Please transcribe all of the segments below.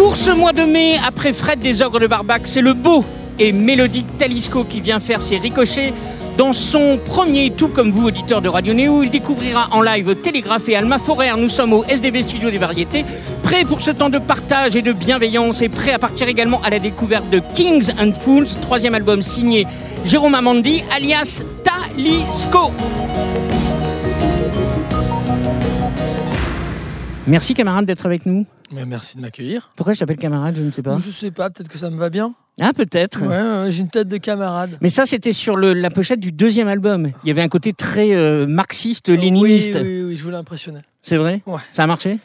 Pour ce mois de mai, après Fred des Ogres de Barbac, c'est le beau et mélodique Talisco qui vient faire ses ricochets. Dans son premier, tout comme vous, auditeur de Radio Néo, il découvrira en live Télégraphe Alma Forer. Nous sommes au SDB Studio des Variétés, prêts pour ce temps de partage et de bienveillance et prêts à partir également à la découverte de Kings and Fools, troisième album signé Jérôme Amandi, alias Talisco. Merci camarade d'être avec nous. Mais merci de m'accueillir. Pourquoi je t'appelle camarade Je ne sais pas. Je sais pas, peut-être que ça me va bien. Ah peut-être. Ouais, ouais, j'ai une tête de camarade. Mais ça, c'était sur le- la pochette du deuxième album. Il y avait un côté très euh, marxiste-léniniste. Oui, oui, oui, je voulais impressionner. C'est vrai? Ouais. Ça a marché?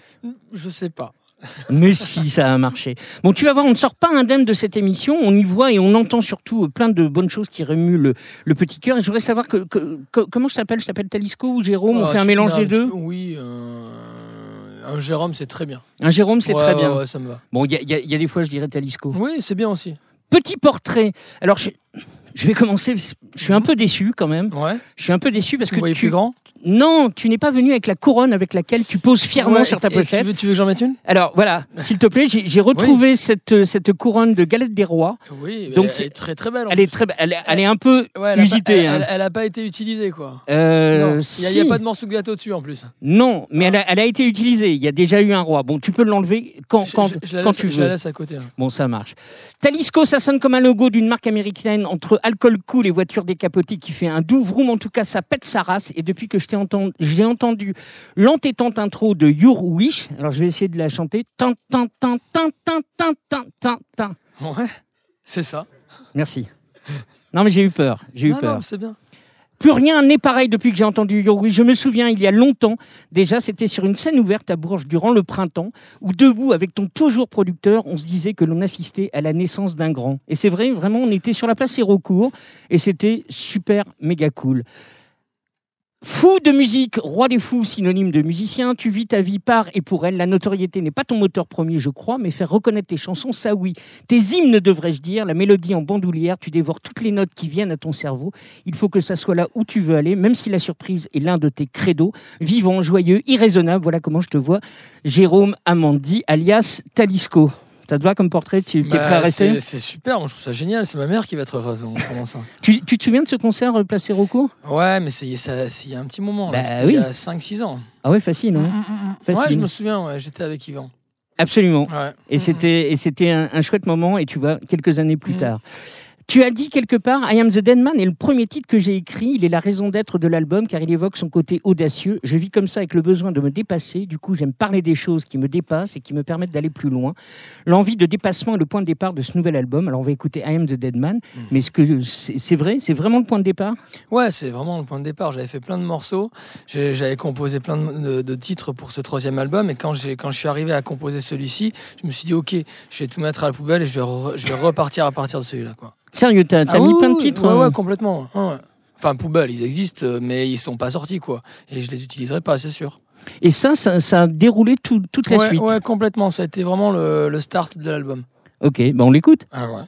Je sais pas. Mais si, ça a marché. Bon, tu vas voir, on ne sort pas indemne de cette émission. On y voit et on entend surtout plein de bonnes choses qui remuent le, le petit cœur. Et je voudrais savoir que, que- que- comment je t'appelle? Je t'appelle Talisco ou Jérôme? On Ah, fait un mélange des deux? Oui, euh, un Jérôme, c'est très bien. Un Jérôme, c'est Ouais, très ouais, bien. ouais, ça me va. Bon, il y a, y y des fois, je dirais Talisco. Oui, c'est bien aussi. Petit portrait. Alors, je, je vais commencer. Je suis un peu déçu quand même. Ouais. Je suis un peu déçu parce Vous que voyez tu, plus grand? Non, tu n'es pas venu avec la couronne avec laquelle tu poses fièrement Ouais, sur ta et- et pochette. Tu veux, tu veux que j'en mette une? Alors voilà, s'il te plaît, j'ai retrouvé cette, euh, cette couronne de galette des rois. Oui, Donc elle est très très belle. Elle est très, elle, est- elle est un peu Ouais, elle a pas- usitée. elle- hein. elle- elle a pas été utilisée, quoi. Euh, non, il n'y a, si. il y a pas de morceau de gâteau dessus en plus. Non, mais elle a, elle a été utilisée. Il y a déjà eu un roi. Bon, tu peux l'enlever quand, quand, je, je la quand laisse, tu je la veux. laisse à côté. hein. Bon, ça marche. Talisco, ça sonne comme un logo d'une marque américaine entre alcool cool et voiture décapotée qui fait un doux vroom. En tout cas, ça pète sa race. Et depuis que je entendu, j'ai entendu l'entêtante intro de Your Wish. Alors, je vais essayer de la chanter. Tan, tan, tan, tan, tan, tan, tan, tan, tan. Ouais, c'est ça. Merci. Non, mais j'ai eu peur. J'ai eu Non, peur. non, c'est bien. Plus rien n'est pareil depuis que j'ai entendu Your Wish. Je me souviens, il y a longtemps, déjà, c'était sur une scène ouverte à Bourges durant le printemps, où debout avec ton toujours producteur, on se disait que l'on assistait à la naissance d'un grand. Et c'est vrai, vraiment, on était sur la place Hérocourt, et c'était super, méga cool. Fou de musique, roi des fous, synonyme de musicien, tu vis ta vie par et pour elle. La notoriété n'est pas ton moteur premier, je crois, mais faire reconnaître tes chansons, ça oui. Tes hymnes, devrais-je dire, la mélodie en bandoulière, tu dévores toutes les notes qui viennent à ton cerveau. Il faut que ça soit là où tu veux aller, même si la surprise est l'un de tes credos. Vivant, joyeux, irraisonnable, voilà comment je te vois. Jérôme Amandi, alias Talisco. Ça te va comme portrait Tu es Bah, prêt à rester c'est- super, moi je trouve ça génial. C'est ma mère qui va être heureuse en ça. tu, tu te souviens de ce concert euh, Place Hérocourt Ouais, mais c'est il y a un petit moment. Bah oui. Il y a 5-6 ans. Ah ouais, facile, hein Ouais, Facile. je me souviens, ouais, j'étais avec Yvan. Absolument. Ouais. Et c'était un, un chouette moment et tu vois quelques années plus tard. Tu as dit quelque part I Am the Dead Man est le premier titre que j'ai écrit, il est la raison d'être de l'album car il évoque son côté audacieux. Je vis comme ça avec le besoin de me dépasser, du coup j'aime parler des choses qui me dépassent et qui me permettent d'aller plus loin. L'envie de dépassement est le point de départ de ce nouvel album. Alors on va écouter I Am the Dead Man, Mhm. mais est-ce que c'est vrai, c'est vraiment le point de départ? Ouais, c'est vraiment le point de départ. J'avais fait plein de morceaux, j'avais composé plein de, de- de titres pour ce troisième album, et quand, je suis arrivé à composer celui-ci, je me suis dit, ok, je vais tout mettre à la poubelle et je vais, re- je vais repartir à partir de celui-là. Quoi. Sérieux, t'as Ah mis oui, plein de titres Ouais, hein ouais, complètement. ouais. Enfin, poubelle, ils existent, mais ils sont pas sortis, quoi. Et je les utiliserai pas, c'est sûr. Et ça, ça, ça a déroulé tout- toute la ouais, suite. ouais, complètement. Ça a été vraiment le, le start de l'album. Ok, ben on l'écoute. Ah ouais.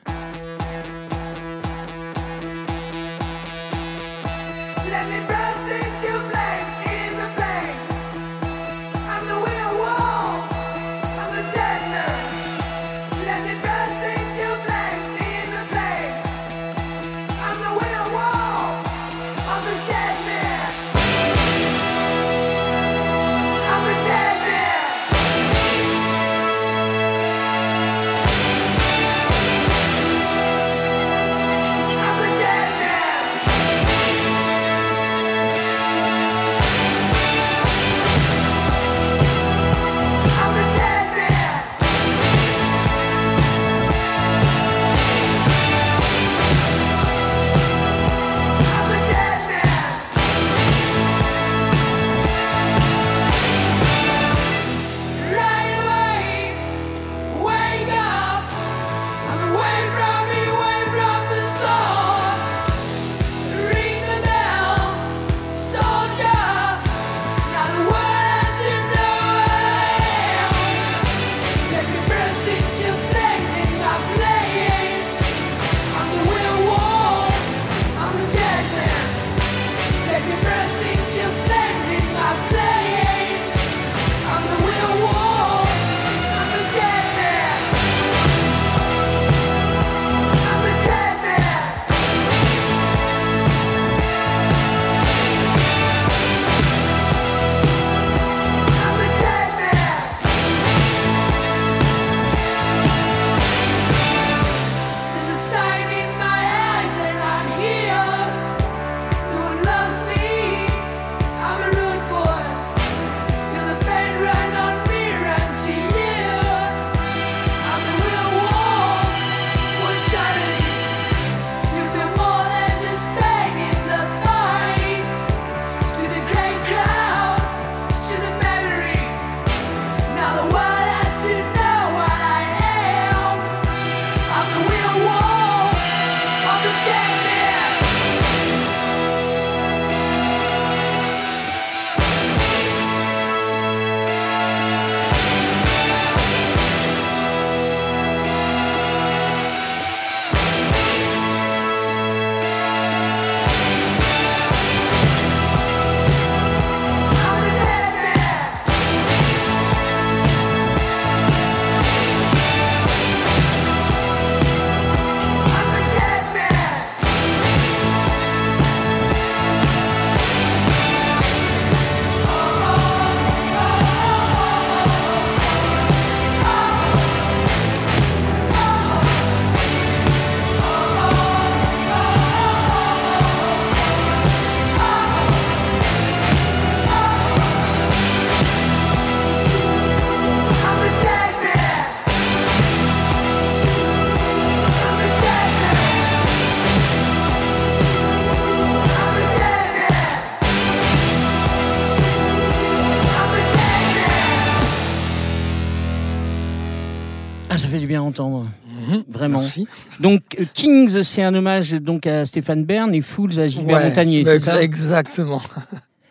Donc, euh, Kings, c'est un hommage donc à Stéphane Bern et Fools à Gilbert Ouais, Montagnier, c'est ça? Exactement.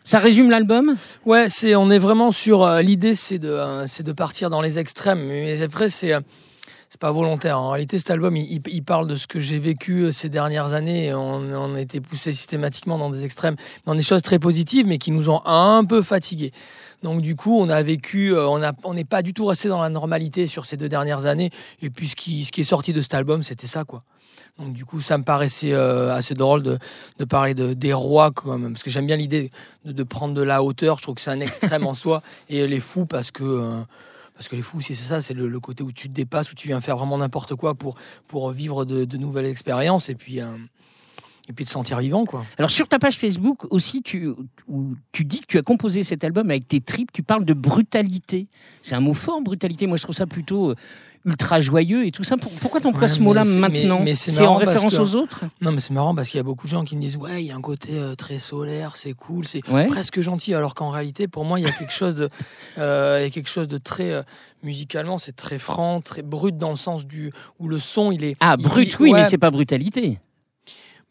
Ça résume l'album? Ouais, c'est on est vraiment sur euh, l'idée, c'est de euh, c'est de partir dans les extrêmes, mais après c'est euh, c'est pas volontaire. En réalité, cet album, il, parle de ce que j'ai vécu ces dernières années. On, on a été poussé systématiquement dans des extrêmes, dans des choses très positives, mais qui nous ont un peu fatigués. Donc du coup, on a vécu, euh, on n'est pas du tout resté dans la normalité sur ces deux dernières années. Et puis ce qui, ce qui est sorti de cet album, c'était ça, quoi. Donc du coup, ça me paraissait euh, assez drôle de, de parler de, des rois, quand même, parce que j'aime bien l'idée de, de prendre de la hauteur. Je trouve que c'est un extrême en soi. Et les fous, parce que euh, parce que les fous, c'est ça, c'est le, le côté où tu te dépasses, où tu viens faire vraiment n'importe quoi pour pour vivre de, de nouvelles expériences et puis et puis de sentir vivant, quoi. Alors sur ta page Facebook aussi, tu, où tu dis que tu as composé cet album avec tes tripes, tu parles de brutalité. C'est un mot fort, brutalité. Moi, je trouve ça plutôt euh, ultra joyeux et tout ça. Pour- Pourquoi tu emploies Ouais, ce mot-là maintenant mais c'est en référence que- aux autres Non, mais c'est marrant parce qu'il y a beaucoup de gens qui me disent ouais, il y a un côté euh, très solaire, c'est cool, c'est Ouais. presque gentil, alors qu'en réalité, pour moi, il y a quelque chose de, euh, il y a quelque chose de très euh, musicalement, c'est très franc, très brut dans le sens du où le son, il est Ah, brut, il- oui, ouais, mais c'est pas brutalité.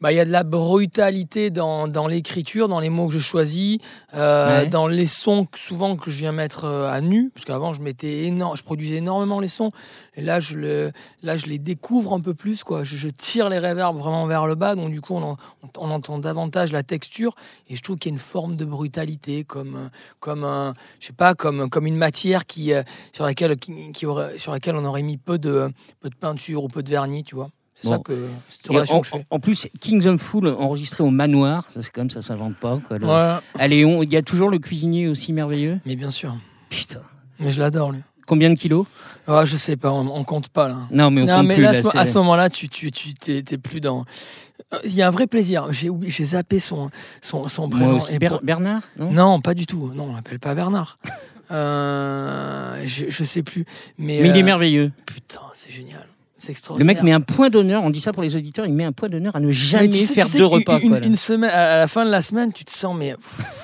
Bah, il y a de la brutalité dans, dans l'écriture, dans les mots que je choisis, euh, Ouais. dans les sons que, souvent que je viens mettre euh, à nu, parce qu'avant je mettais je produisais énormément les sons, et là je le, là je les découvre un peu plus quoi. Je, je tire les reverbs vraiment vers le bas, donc du coup on, en- on entend davantage la texture, et je trouve qu'il y a une forme de brutalité, comme euh, comme un, je sais pas, comme comme une matière qui euh, sur laquelle qui, qui aurait, sur laquelle on aurait mis peu de peu de peinture ou peu de vernis, tu vois. C'est ça que cette Et relation en, que je fais. en plus, Kings of Fool enregistré au manoir, ça c'est comme ça s'invente pas. Quoi, le- Ouais, À Léon, il y a toujours le cuisinier aussi merveilleux. mais bien sûr. Putain. Mais je l'adore, lui. Combien de kilos? Ah, je sais pas, on, on compte pas là. Non, mais on non, compte mais plus, là, là, à ce- moment-là, tu, tu, tu plus dans. Euh, Il y a un vrai plaisir. J'ai zappé son, son, son prénom. Moi aussi. Et Ber- pour- Bernard non? Non, pas du tout. Non, on l'appelle pas Bernard. Euh, je, je sais plus. Mais, Mais il est euh, merveilleux. Putain, c'est génial. Le mec met un point d'honneur, on dit ça pour les auditeurs, il met un point d'honneur à ne Mais jamais tu sais- faire tu sais, deux repas. Une, quoi, là. une semaine, à la fin de la semaine, tu te sens, mais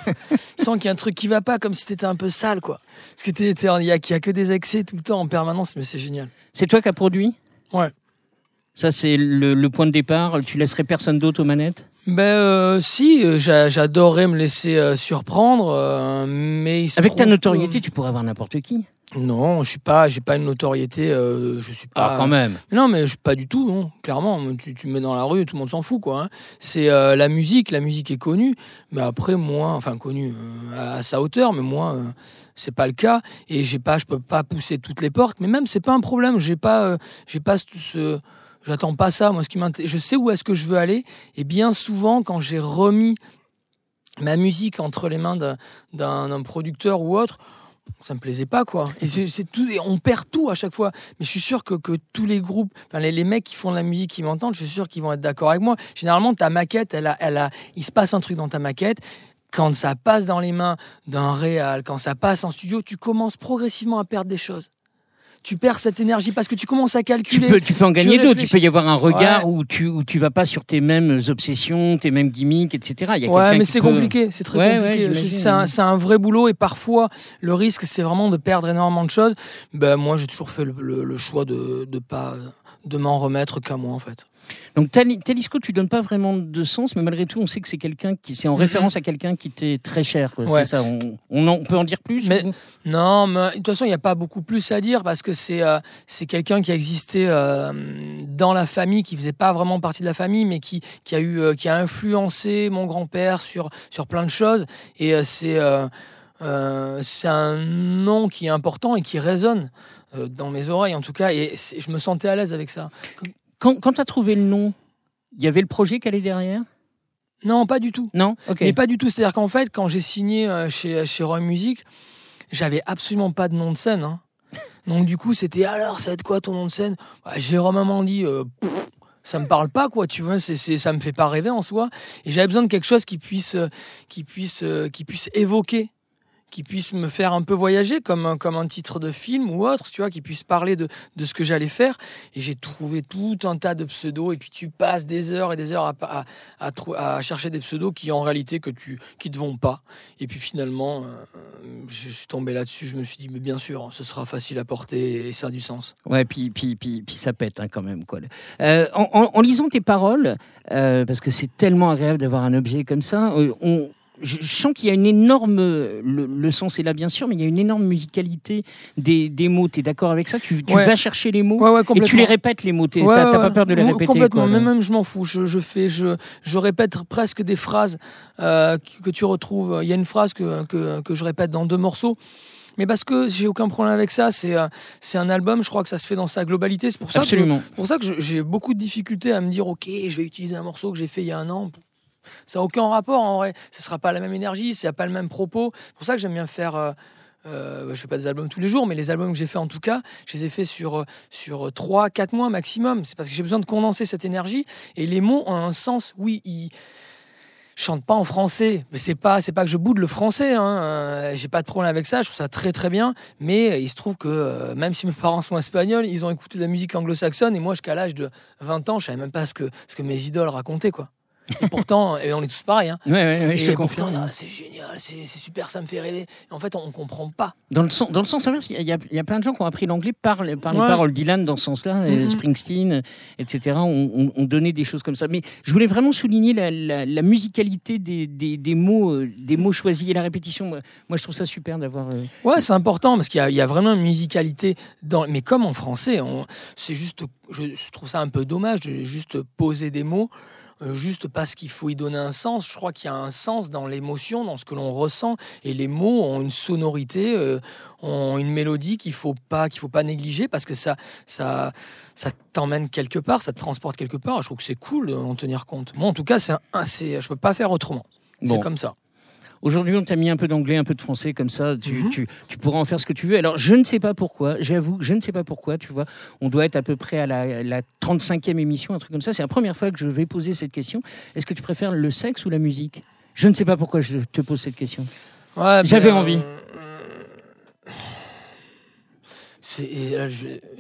sens qu'il y a un truc qui va pas, comme si t'étais un peu sale, quoi. Parce que t'es- il y a, y a que des excès tout le temps en permanence, mais c'est génial. C'est toi qui as produit? Ouais. Ça, c'est le, le point de départ. Tu laisserais personne d'autre aux manettes? Ben euh, si, j'a- j'adorerais me laisser euh, surprendre, euh, mais il se Avec ta notoriété, que- tu pourrais avoir n'importe qui. Non, je suis pas, j'ai pas une notoriété, euh, je suis pas. Ah, quand même. Mais Non, mais je pas du tout, non. Clairement, tu, tu me mets dans la rue, tout le monde s'en fout, quoi. hein. C'est euh, la musique, la musique est connue, mais après moi, enfin connue euh, à, à sa hauteur, mais moi, euh, c'est pas le cas. Et j'ai pas, je peux pas pousser toutes les portes, mais même c'est pas un problème. J'ai pas, euh, j'ai pas ce, ce- j'attends pas ça. Moi, ce qui m'intéresse, je sais où est-ce que je veux aller. Et bien souvent, quand j'ai remis ma musique entre les mains d'un producteur ou autre, ça me plaisait pas quoi. Et c'est tout, et on perd tout à chaque fois. Mais je suis sûr que, que tous les groupes, enfin les, les mecs qui font de la musique, qui m'entendent, je suis sûr qu'ils vont être d'accord avec moi. Généralement, ta maquette, elle a, elle a, il se passe un truc dans ta maquette. Quand ça passe dans les mains d'un réal, quand ça passe en studio, tu commences progressivement à perdre des choses. Tu perds cette énergie parce que tu commences à Tu calculer. peux, tu peux en gagner d'autres. Il peut y avoir un regard Ouais. où tu où tu vas pas sur tes mêmes obsessions, tes mêmes gimmicks, etc. Il y a Ouais, mais c'est peut- compliqué, c'est très Ouais, compliqué. c'est un, un vrai boulot et parfois le risque c'est vraiment de perdre énormément de choses. Ben moi j'ai toujours fait le, le- le choix de de pas de m'en remettre qu'à moi en fait. Donc Tali- Talisco, tu donnes pas vraiment de sens, mais malgré tout, on sait que c'est quelqu'un qui, c'est en Mhm. référence à quelqu'un qui t'est très cher. quoi. Ouais. C'est ça. On, on, en- on peut en dire plus. Mais- Non, mais de toute façon, il n'y a pas beaucoup plus à dire parce que c'est euh, c'est quelqu'un qui a existé euh, dans la famille, qui faisait pas vraiment partie de la famille, mais qui, qui a eu euh, qui a influencé mon grand-père sur sur plein de choses. Et c'est c'est un nom qui est important et qui résonne dans mes oreilles en tout cas. Et je me sentais à l'aise avec ça. Quand, quand tu as trouvé le nom, il y avait le projet qui allait derrière? Non, pas du tout. Non? Mais pas du tout. C'est-à-dire qu'en fait, quand j'ai signé euh, chez, chez Roy Music, j'avais absolument pas de nom de scène. hein. Donc du coup, c'était alors, ça va être quoi ton nom de scène? Bah, Jérôme Amandi, euh, pff, ça me parle pas, quoi, tu vois, c'est, c'est, ça me fait pas rêver en soi. Et j'avais besoin de quelque chose qui puisse, euh, qui puisse, euh, qui puisse évoquer qui puisse me faire un peu voyager comme un, comme un titre de film ou autre, tu vois, qui puisse parler de, de ce que j'allais faire. Et j'ai trouvé tout un tas de pseudos, et puis tu passes des heures et des heures à, à, à, chercher des pseudos qui en réalité que tu, qui te vont pas. Et puis finalement, euh, je suis tombé là-dessus, je me suis dit, mais bien sûr, ce sera facile à porter et ça a du sens. Ouais, puis, puis, puis, puis ça pète hein, quand même. Quoi. Euh, en, lisant tes paroles, euh, parce que c'est tellement agréable d'avoir un objet comme ça, on, je, je sens qu'il y a une énorme. Le, le sens est là, bien sûr, mais il y a une énorme musicalité des, des mots. Tu es d'accord avec ça? Tu, tu Ouais. vas chercher les mots Ouais, ouais, et tu les répètes, les mots. T'as ouais, pas peur de les répéter Complètement, quoi, mais là. même je m'en fous. Je, je fais, je, je répète presque des phrases euh, que, que tu retrouves. Il y a une phrase que, que, que je répète dans deux morceaux. Mais parce que j'ai aucun problème avec ça, c'est euh, c'est un album, je crois que ça se fait dans sa globalité. C'est pour ça que, Absolument. pour ça que j'ai beaucoup de difficultés à me dire, ok, je vais utiliser un morceau que j'ai fait il y a un an. Ça n'a aucun rapport en vrai. Ce sera pas la même énergie, ça n'a pas le même propos. C'est pour ça que j'aime bien faire. Euh, euh, je fais pas des albums tous les jours, mais les albums que j'ai fait en tout cas, je les ai faits sur euh, sur trois, quatre mois maximum. C'est parce que j'ai besoin de condenser cette énergie et les mots ont un sens. Oui, ils chante pas en français, mais c'est pas c'est pas que je boude le français. Hein. Euh, j'ai pas de problème avec ça. Je trouve ça très très bien. Mais euh, il se trouve que euh, même si mes parents sont espagnols, ils ont écouté de la musique anglo-saxonne et moi jusqu'à l'âge de 20 ans, je savais même pas ce que ce que mes idoles racontaient quoi. Et pourtant, et on est tous pareils. Hein. Ouais, ouais, ouais, je te pourtant, ah, c'est génial, c'est super, ça me fait rêver. Et en fait, on, on comprend pas. Dans le, sens, dans le sens inverse, il y, a- il y a plein de gens qui ont appris l'anglais par, les- par les Ouais. paroles. Dylan, dans ce sens-là, euh, Mhm. Springsteen, euh, etc., ont, ont- ont donné des choses comme ça. Mais je voulais vraiment souligner la, la- la musicalité des, des- des mots, euh, des mots choisis et la répétition. Moi, moi, je trouve ça super d'avoir. euh, Ouais, c'est important parce qu'il y, a- il y a vraiment une musicalité dans. Mais comme en français, on- c'est juste. Je, je trouve ça un peu dommage de juste poser des mots. Euh, Juste parce qu'il faut y donner un sens. Je crois qu'il y a un sens dans l'émotion, dans ce que l'on ressent. Et les mots ont une sonorité, euh, ont une mélodie qu'il faut pas, qu'il faut pas négliger parce que ça, ça, ça t'emmène quelque part, ça te transporte quelque part. Je trouve que c'est cool d'en tenir compte. Moi, en tout cas, c'est, je peux pas faire autrement. Bon. C'est comme ça. Aujourd'hui, on t'a mis un peu d'anglais, un peu de français, comme ça. Tu, Mhm. tu, tu pourras en faire ce que tu veux. Alors, je ne sais pas pourquoi. J'avoue, je ne sais pas pourquoi. Tu vois, on doit être à peu près à la, la 35e émission, un truc comme ça. C'est la première fois que je vais poser cette question. Est-ce que tu préfères le sexe ou la musique? Je ne sais pas pourquoi je te pose cette question. Ouais, J'avais ben, envie. euh,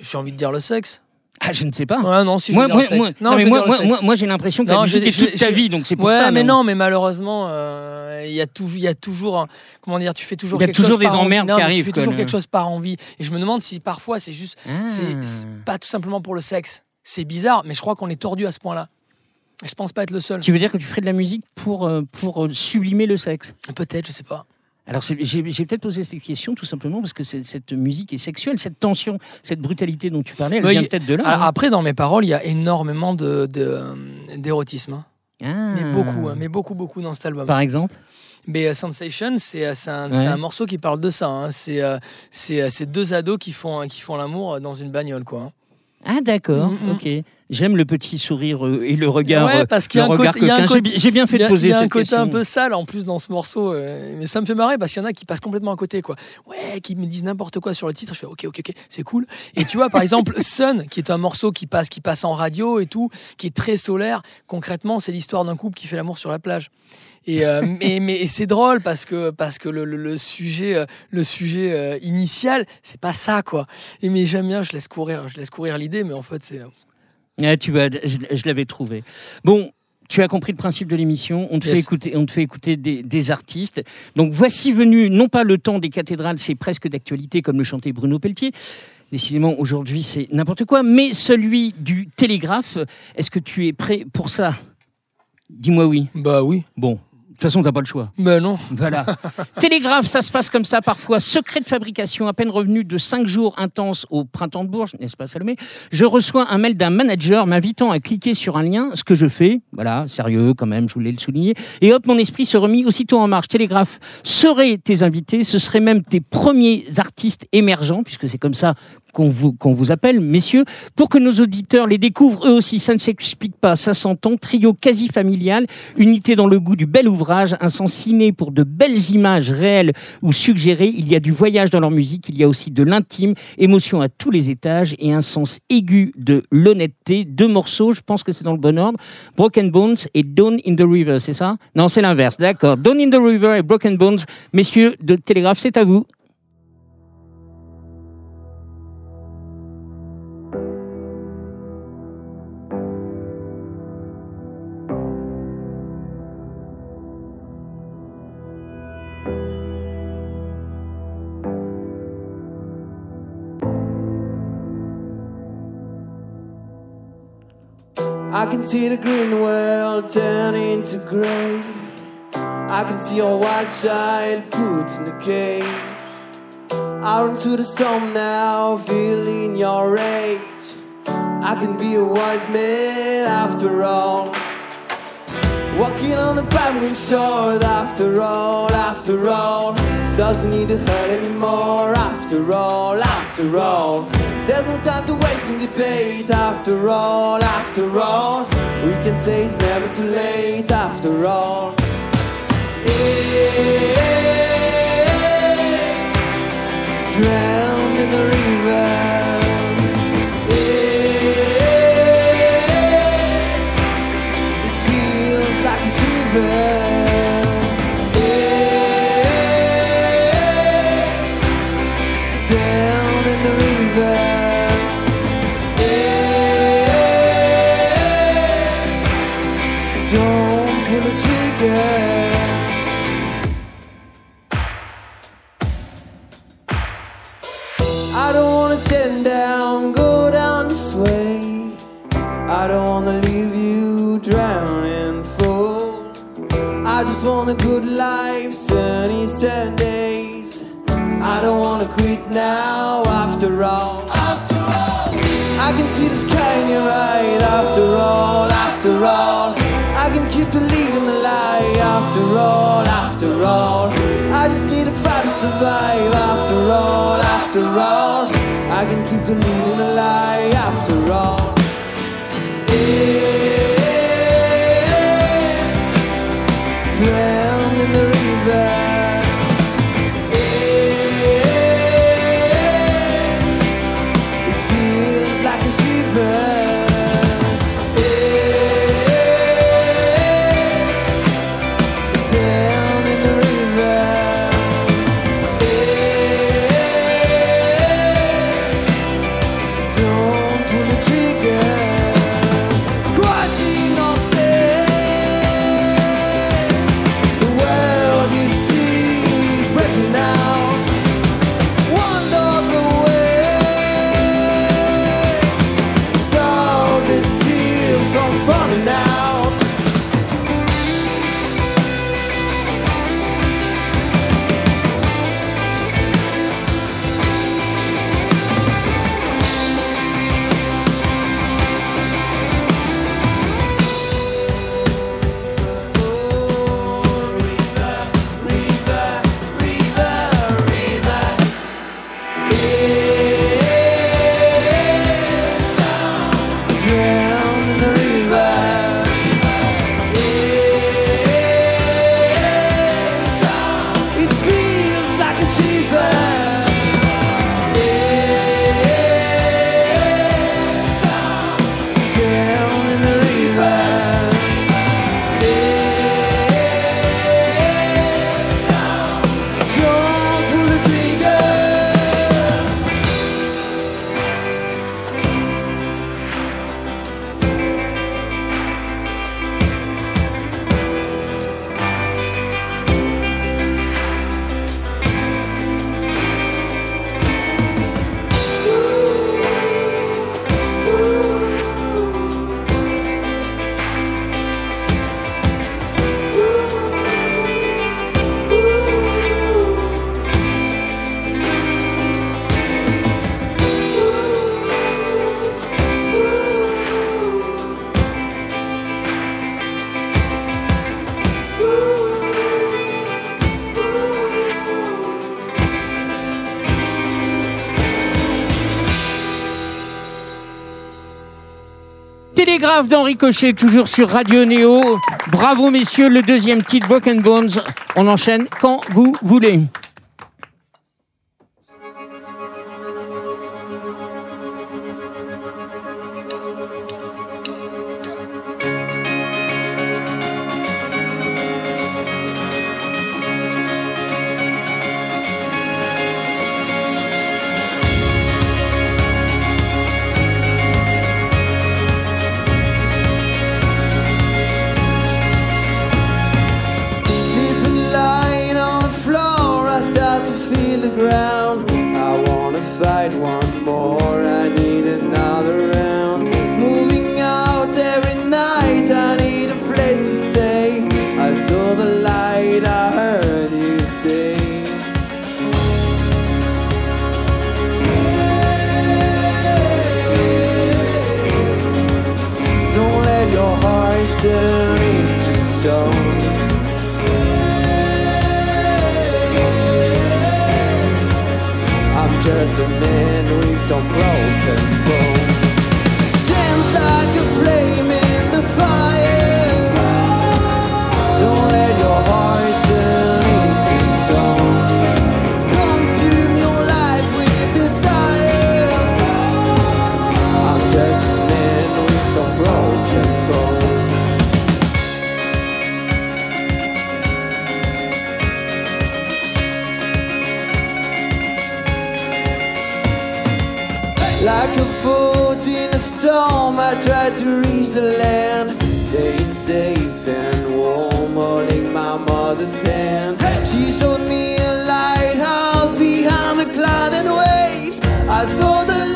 j'ai envie de dire le sexe. Ah, je ne sais pas. Ouais, non, si je moi, moi, moi, non, non, mais moi, moi, moi, j'ai l'impression que Non, toute ta vie, donc c'est pour ouais, ça. mais on- non, mais malheureusement, euh, il y a toujours, il y a toujours, comment dire, tu fais toujours. Il y a quelque toujours chose des envie. emmerdes qui mais arrivent, Tu fais quoi, toujours le- quelque chose par envie. Et je me demande si parfois c'est juste, Ah. c'est pas tout simplement pour le sexe. C'est bizarre, mais je crois qu'on est tordu à ce point-là. Je pense pas être le seul. Tu veux dire que tu ferais de la musique pour, euh, pour sublimer le sexe? Peut-être, je sais pas. Alors, j'ai peut-être posé cette question tout simplement parce que cette musique est sexuelle, cette tension, cette brutalité dont tu parlais, elle Oui, vient peut-être de là. Alors, hein. Après, dans mes paroles, il y a énormément de- de, d'érotisme. hein. Ah. Mais beaucoup, hein, mais beaucoup, beaucoup dans cet album. Par exemple Mais euh, Sensation, c'est euh, un, Ouais. c'est un morceau qui parle de ça. hein. C'est euh, c'est, deux ados qui font, qui font l'amour dans une bagnole, quoi. Ah, d'accord, Mm, mm. ok. J'aime le petit sourire euh, et le regard. Ouais, euh, parce qu'il y a un côté-. J'ai bien fait de poser il y a un côté question. un peu sale en plus dans ce morceau, euh, mais ça me fait marrer parce qu'il y en a qui passent complètement à côté, quoi. Ouais, qui me disent n'importe quoi sur le titre. Je fais ok, ok, ok, c'est cool. Et tu vois, par exemple, Sun, qui est un morceau qui passe, qui passe en radio et tout, qui est très solaire. Concrètement, c'est l'histoire d'un couple qui fait l'amour sur la plage. Et, euh, mais, c'est drôle parce que parce que le, le- le sujet le sujet initial c'est pas ça quoi. Et mais j'aime bien, je laisse courir, je laisse courir l'idée, mais en fait c'est Ah, tu vois, je, je l'avais trouvé. Bon. Tu as compris le principe de l'émission. On te Yes. fait écouter, on te fait écouter des, des artistes. Donc voici venu non pas le temps des cathédrales, c'est presque d'actualité comme le chantait Bruno Pelletier. Décidément, aujourd'hui, c'est n'importe quoi. Mais celui du télégraphe, est-ce que tu es prêt pour ça? Dis-moi oui. bah oui. Bon, toute façon, t'as pas le choix. Bah non. Voilà. Télégraphe, ça se passe comme ça parfois. Secret de fabrication, à peine revenu de 5 jours intenses au printemps de Bourges, n'est-ce pas Salomé? Je reçois un mail d'un manager m'invitant à cliquer sur un lien, ce que je fais. Voilà, sérieux quand même, je voulais le souligner. Et hop, mon esprit se remit aussitôt en marche. Télégraphe seraient tes invités, ce seraient même tes premiers artistes émergents, puisque c'est comme ça qu'on vous, qu'on vous appelle, messieurs, pour que nos auditeurs les découvrent eux aussi. Ça ne s'explique pas, ça s'entend. Trio quasi familial, unité dans le goût du bel ouvrage, un sens ciné pour de belles images réelles ou suggérées. Il y a du voyage dans leur musique, il y a aussi de l'intime, émotion à tous les étages et un sens aigu de l'honnêteté. Deux morceaux, je pense que c'est dans le bon ordre. Broken Bones et Dawn in the River, c'est ça? Non, c'est l'inverse, d'accord. Dawn in the River et Broken Bones. Messieurs de Télégraphe, c'est à vous. I can see the green world turn into grey. I can see a wild child put in a cage. Out into the storm now, feeling your rage. I can be a wise man after all. Walking on the babbling shore after all, after all. Doesn't need to hurt anymore after all, after all. There's no time to waste in debate after all, after all. We can say it's never too late after all. Hey, in the river. Good life, sunny Sundays. I don't wanna quit now, after all. After all, I can see the sky in your eye. After all, after all, I can keep to living the lie. After all, after all, I just need to fight to survive. After all, after all, I can keep to Télégraphe d'Henri Cochet, toujours sur Radio Néo. Bravo messieurs, le deuxième titre, Broken Bones. On enchaîne quand vous voulez. Just a man with some broken bones. Dance like a flame tried to reach the land. Staying safe and warm, holding my mother's hand. She showed me a lighthouse behind the cloud and waves. I saw the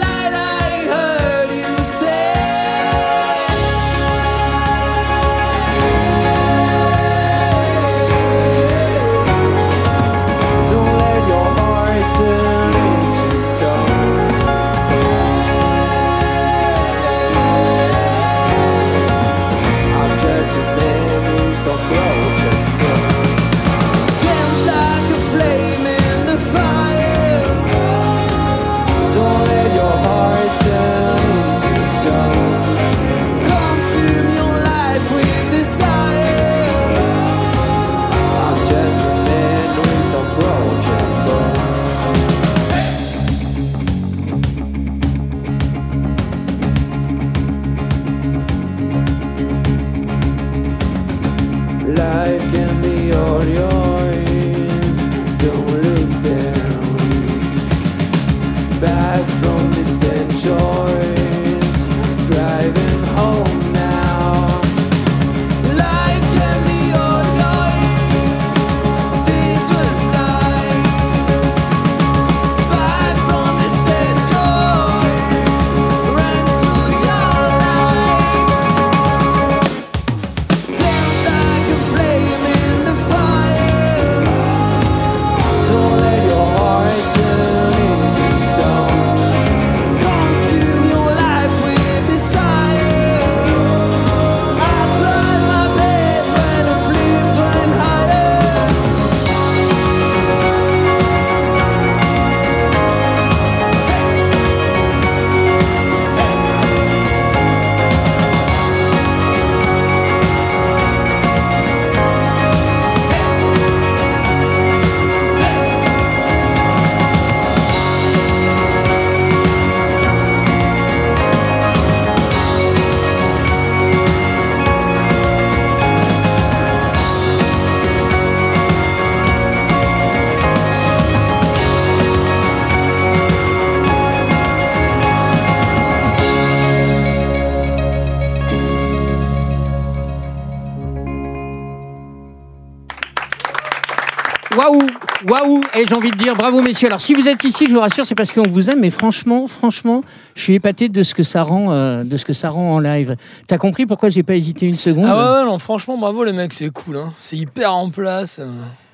Et j'ai envie de dire bravo messieurs. Alors si vous êtes ici, je vous rassure, c'est parce qu'on vous aime, mais franchement, franchement, je suis épaté de ce que ça rend, euh, de ce que ça rend en live. T'as compris pourquoi j'ai pas hésité une seconde Ah ouais, non, franchement, bravo les mecs, c'est cool. Hein. C'est hyper en place. euh.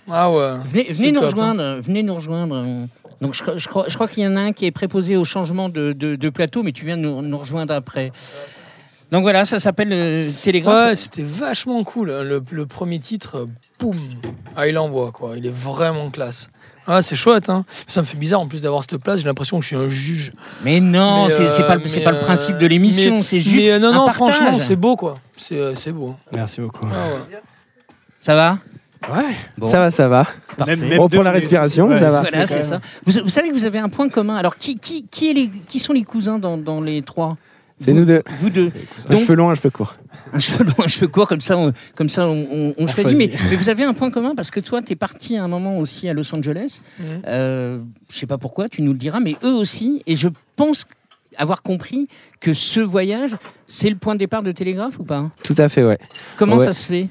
Ah ouais. Venez, nous top, hein. rejoindre, venez nous rejoindre. Donc je, je crois, je crois qu'il y en a un qui est préposé au changement de, de- de plateau, mais tu viens de nous, nous rejoindre après. Donc voilà, ça s'appelle euh, Télégraphe. Ouais, c'était vachement cool. hein. Le, le premier titre, euh, boum, ah, il envoie quoi. Il est vraiment classe. Ah, c'est chouette, hein. Ça me fait bizarre en plus d'avoir cette place. J'ai l'impression que je suis un juge. Mais non, c'est c'est euh, pas, le- c'est mais, pas le principe de euh, l'émission, c'est juste. Mais euh, non, un non, franchement, c'est beau, quoi. C'est c'est beau. Merci beaucoup. Ah, ouais. Ça va? Ouais. Bon. Ça va, ça va. Parfait. Même- même Bon, deux, pour la respiration, ouais, ça va. Voilà, c'est ça. Vous, vous savez que vous avez un point commun. Alors, qui, qui, qui, est les, qui sont les cousins dans, dans les trois? C'est nous deux. Vous deux. Un Donc- cheveu long, un cheveu court. Un cheveu long, un cheveu court, comme ça, on, comme ça, on, on- on choisit. Mais, choisit. mais vous avez un point commun parce que toi, tu es parti à un moment aussi à Los Angeles. Mhm. Euh, je sais pas pourquoi, tu nous le diras, mais eux aussi. Et je pense avoir compris que ce voyage, c'est le point de départ de Télégraphe ou pas? Tout à fait, ouais. Comment Ouais. ça se fait?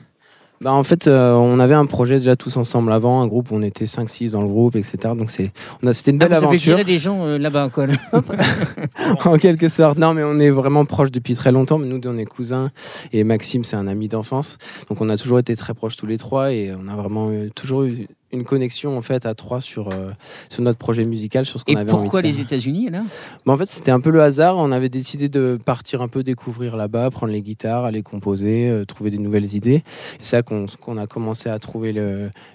Bah, en fait, euh, on avait un projet déjà tous ensemble avant, un groupe où on était 5-6 dans le groupe, etc. Donc c'est, on a, c'était une Ah, belle Vous avez aventure, viré des gens euh, là-bas, quoi. en quelque sorte. Non, mais on est vraiment proches depuis très longtemps. Mais nous, on est cousins. Et Maxime, c'est un ami d'enfance. Donc on a toujours été très proches tous les trois. Et on a vraiment euh, toujours eu une connexion, en fait, à trois sur, euh, sur notre projet musical, sur ce qu'on avait envie de pourquoi les États-Unis, là Bah, en fait, c'était un peu le hasard. On avait décidé de partir un peu découvrir là-bas, prendre les guitares, aller composer, euh, trouver des nouvelles idées. C'est là qu'on a commencé à trouver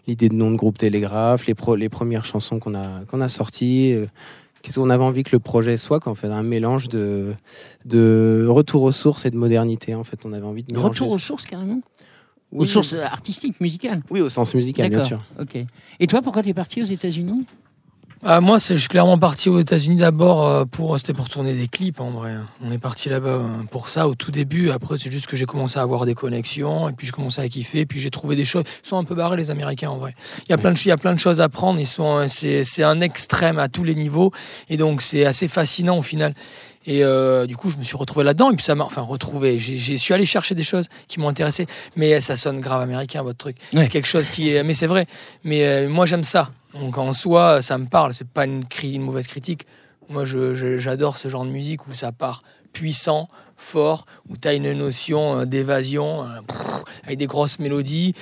l'idée de nom de groupe Télégraphe, les, pro- les premières chansons qu'on a, qu'on a sorties. euh, Qu'est-ce qu'on avait envie que le projet soit, fait, un mélange de, de retour aux sources et de modernité. En fait, on avait envie de Retour aux sources, carrément? Aux Oui, sources euh, artistiques, musicales Oui, au sens musical, bien sûr. Ok. Et toi, pourquoi tu es parti aux États-Unis? Ah, moi, c'est- je suis clairement parti aux États-Unis d'abord euh, pour c'était pour tourner des clips en vrai. On est parti là-bas euh, pour ça au tout début. Après, c'est juste que j'ai commencé à avoir des connexions et puis je commençais à kiffer. Puis j'ai trouvé des choses. Ils sont un peu barrés les Américains en vrai. Il y a plein de il y a plein de choses à prendre. Ils sont euh, c'est c'est un extrême à tous les niveaux et donc c'est assez fascinant au final. Et euh, du coup, je me suis retrouvé là-dedans. Et puis ça m'a, enfin, retrouvé. J'ai, suis allé chercher des choses qui m'ont intéressé. Mais ça sonne grave américain, votre truc. Ouais. C'est quelque chose qui est, mais c'est vrai. Mais euh, moi, j'aime ça. Donc en soi, ça me parle. C'est pas une, cri- une mauvaise critique. Moi, j'adore ce genre de musique où ça part puissant, fort, où tu as une notion euh, d'évasion euh, avec des grosses mélodies.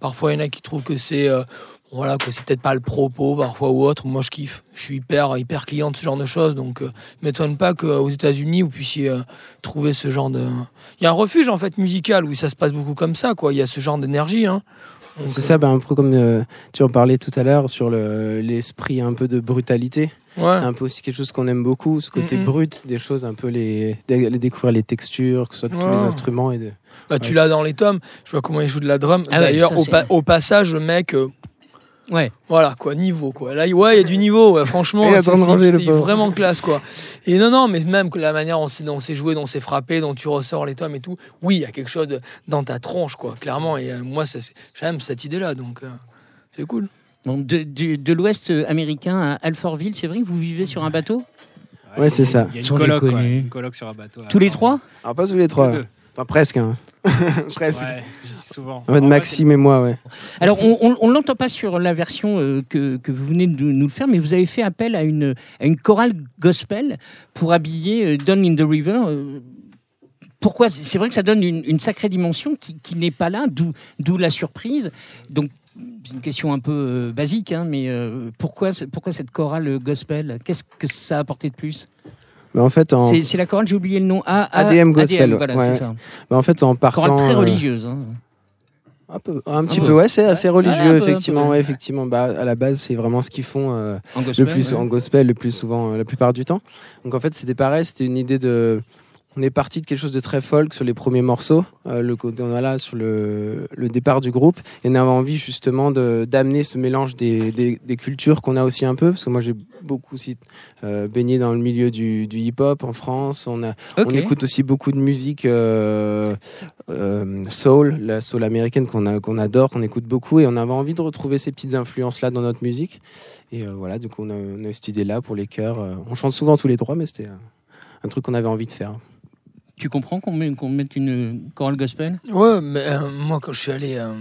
Parfois, il y en a qui trouvent que c'est euh, voilà que c'est peut-être pas le propos parfois ou autre. Moi, je kiffe. Je suis hyper hyper client de ce genre de choses. Donc, euh, m'étonne pas qu'aux États-Unis vous puissiez euh, trouver ce genre de. Il y a un refuge en fait musical où ça se passe beaucoup comme ça. Quoi. Il y a ce genre d'énergie. Hein. C'est euh, ça, ben, un peu comme euh, tu en parlais tout à l'heure sur le- l'esprit un peu de brutalité. ouais. C'est un peu aussi quelque chose qu'on aime beaucoup, ce côté brut des choses, un peu les, les découvrir les textures, que ce soit de tous les instruments et de. Bah, tu l'as dans les tomes. Je vois comment il joue de la drum. Ah D'ailleurs, au, c'est- pa- au passage, le mec, euh, Ouais. voilà quoi, niveau quoi. Là, ouais, il y a du niveau. ouais, franchement, c'était vraiment classe quoi. Et non, non, mais même que la manière dont c'est- dont c'est joué, dont c'est frappé, dont tu ressors les tomes et tout. Oui, il y a quelque chose de- dans ta tronche quoi, clairement. Et euh, moi, j'aime cette idée-là, donc euh, c'est cool. Bon, de de, de l'Ouest euh, américain à Alfortville, c'est vrai que vous vivez sur un bateau? Ouais, c'est ça. Il y a une ouais, une coloc sur un bateau. Tous les Ah, trois Alors, pas tous les trois. Tous deux. Enfin, presque. hein. presque. Ouais, j'y suis souvent. En fait, En Maxime et moi, ouais. Alors, on ne l'entend pas sur la version euh, que, que vous venez de nous le faire, mais vous avez fait appel à une, à une chorale gospel pour habiller euh, Down in the River. euh, pourquoi? C'est vrai que ça donne une, une sacrée dimension qui, qui n'est pas là, d'où la surprise. Donc, c'est une question un peu euh, basique, hein, mais euh, pourquoi, pourquoi cette chorale gospel? Qu'est-ce que ça a apporté de plus? Mais en fait, en, C'est la chorale, j'ai oublié le nom. A- A- ADM gospel, voilà, ouais. c'est ça. bah, en fait, en partant. Chorale très euh, religieuse. hein. Un, peu, un petit peu. peu, ouais, c'est assez religieux, peu, effectivement. ouais. effectivement. Bah, à la base, c'est vraiment ce qu'ils font euh, En le gospel. plus en gospel, le plus souvent, euh, la plupart du temps. Donc en fait, c'était pareil, c'était une idée de. On est parti de quelque chose de très folk sur les premiers morceaux, euh, le côté on a là sur le, le départ du groupe, et on avait envie justement de- d'amener ce mélange des, des- des cultures qu'on a aussi un peu, parce que moi j'ai beaucoup aussi euh, baigné dans le milieu du, du hip-hop en France. On a, on écoute aussi beaucoup de musique euh, soul, la soul américaine qu'on adore, qu'on écoute beaucoup, et on avait envie de retrouver ces petites influences-là dans notre musique. Et voilà, du coup, on a, on a cette idée-là pour les chœurs. On chante souvent tous les trois, mais c'était un truc qu'on avait envie de faire. Tu comprends qu'on met- qu'on mette une chorale gospel? Ouais, mais euh, moi quand je suis allé, euh,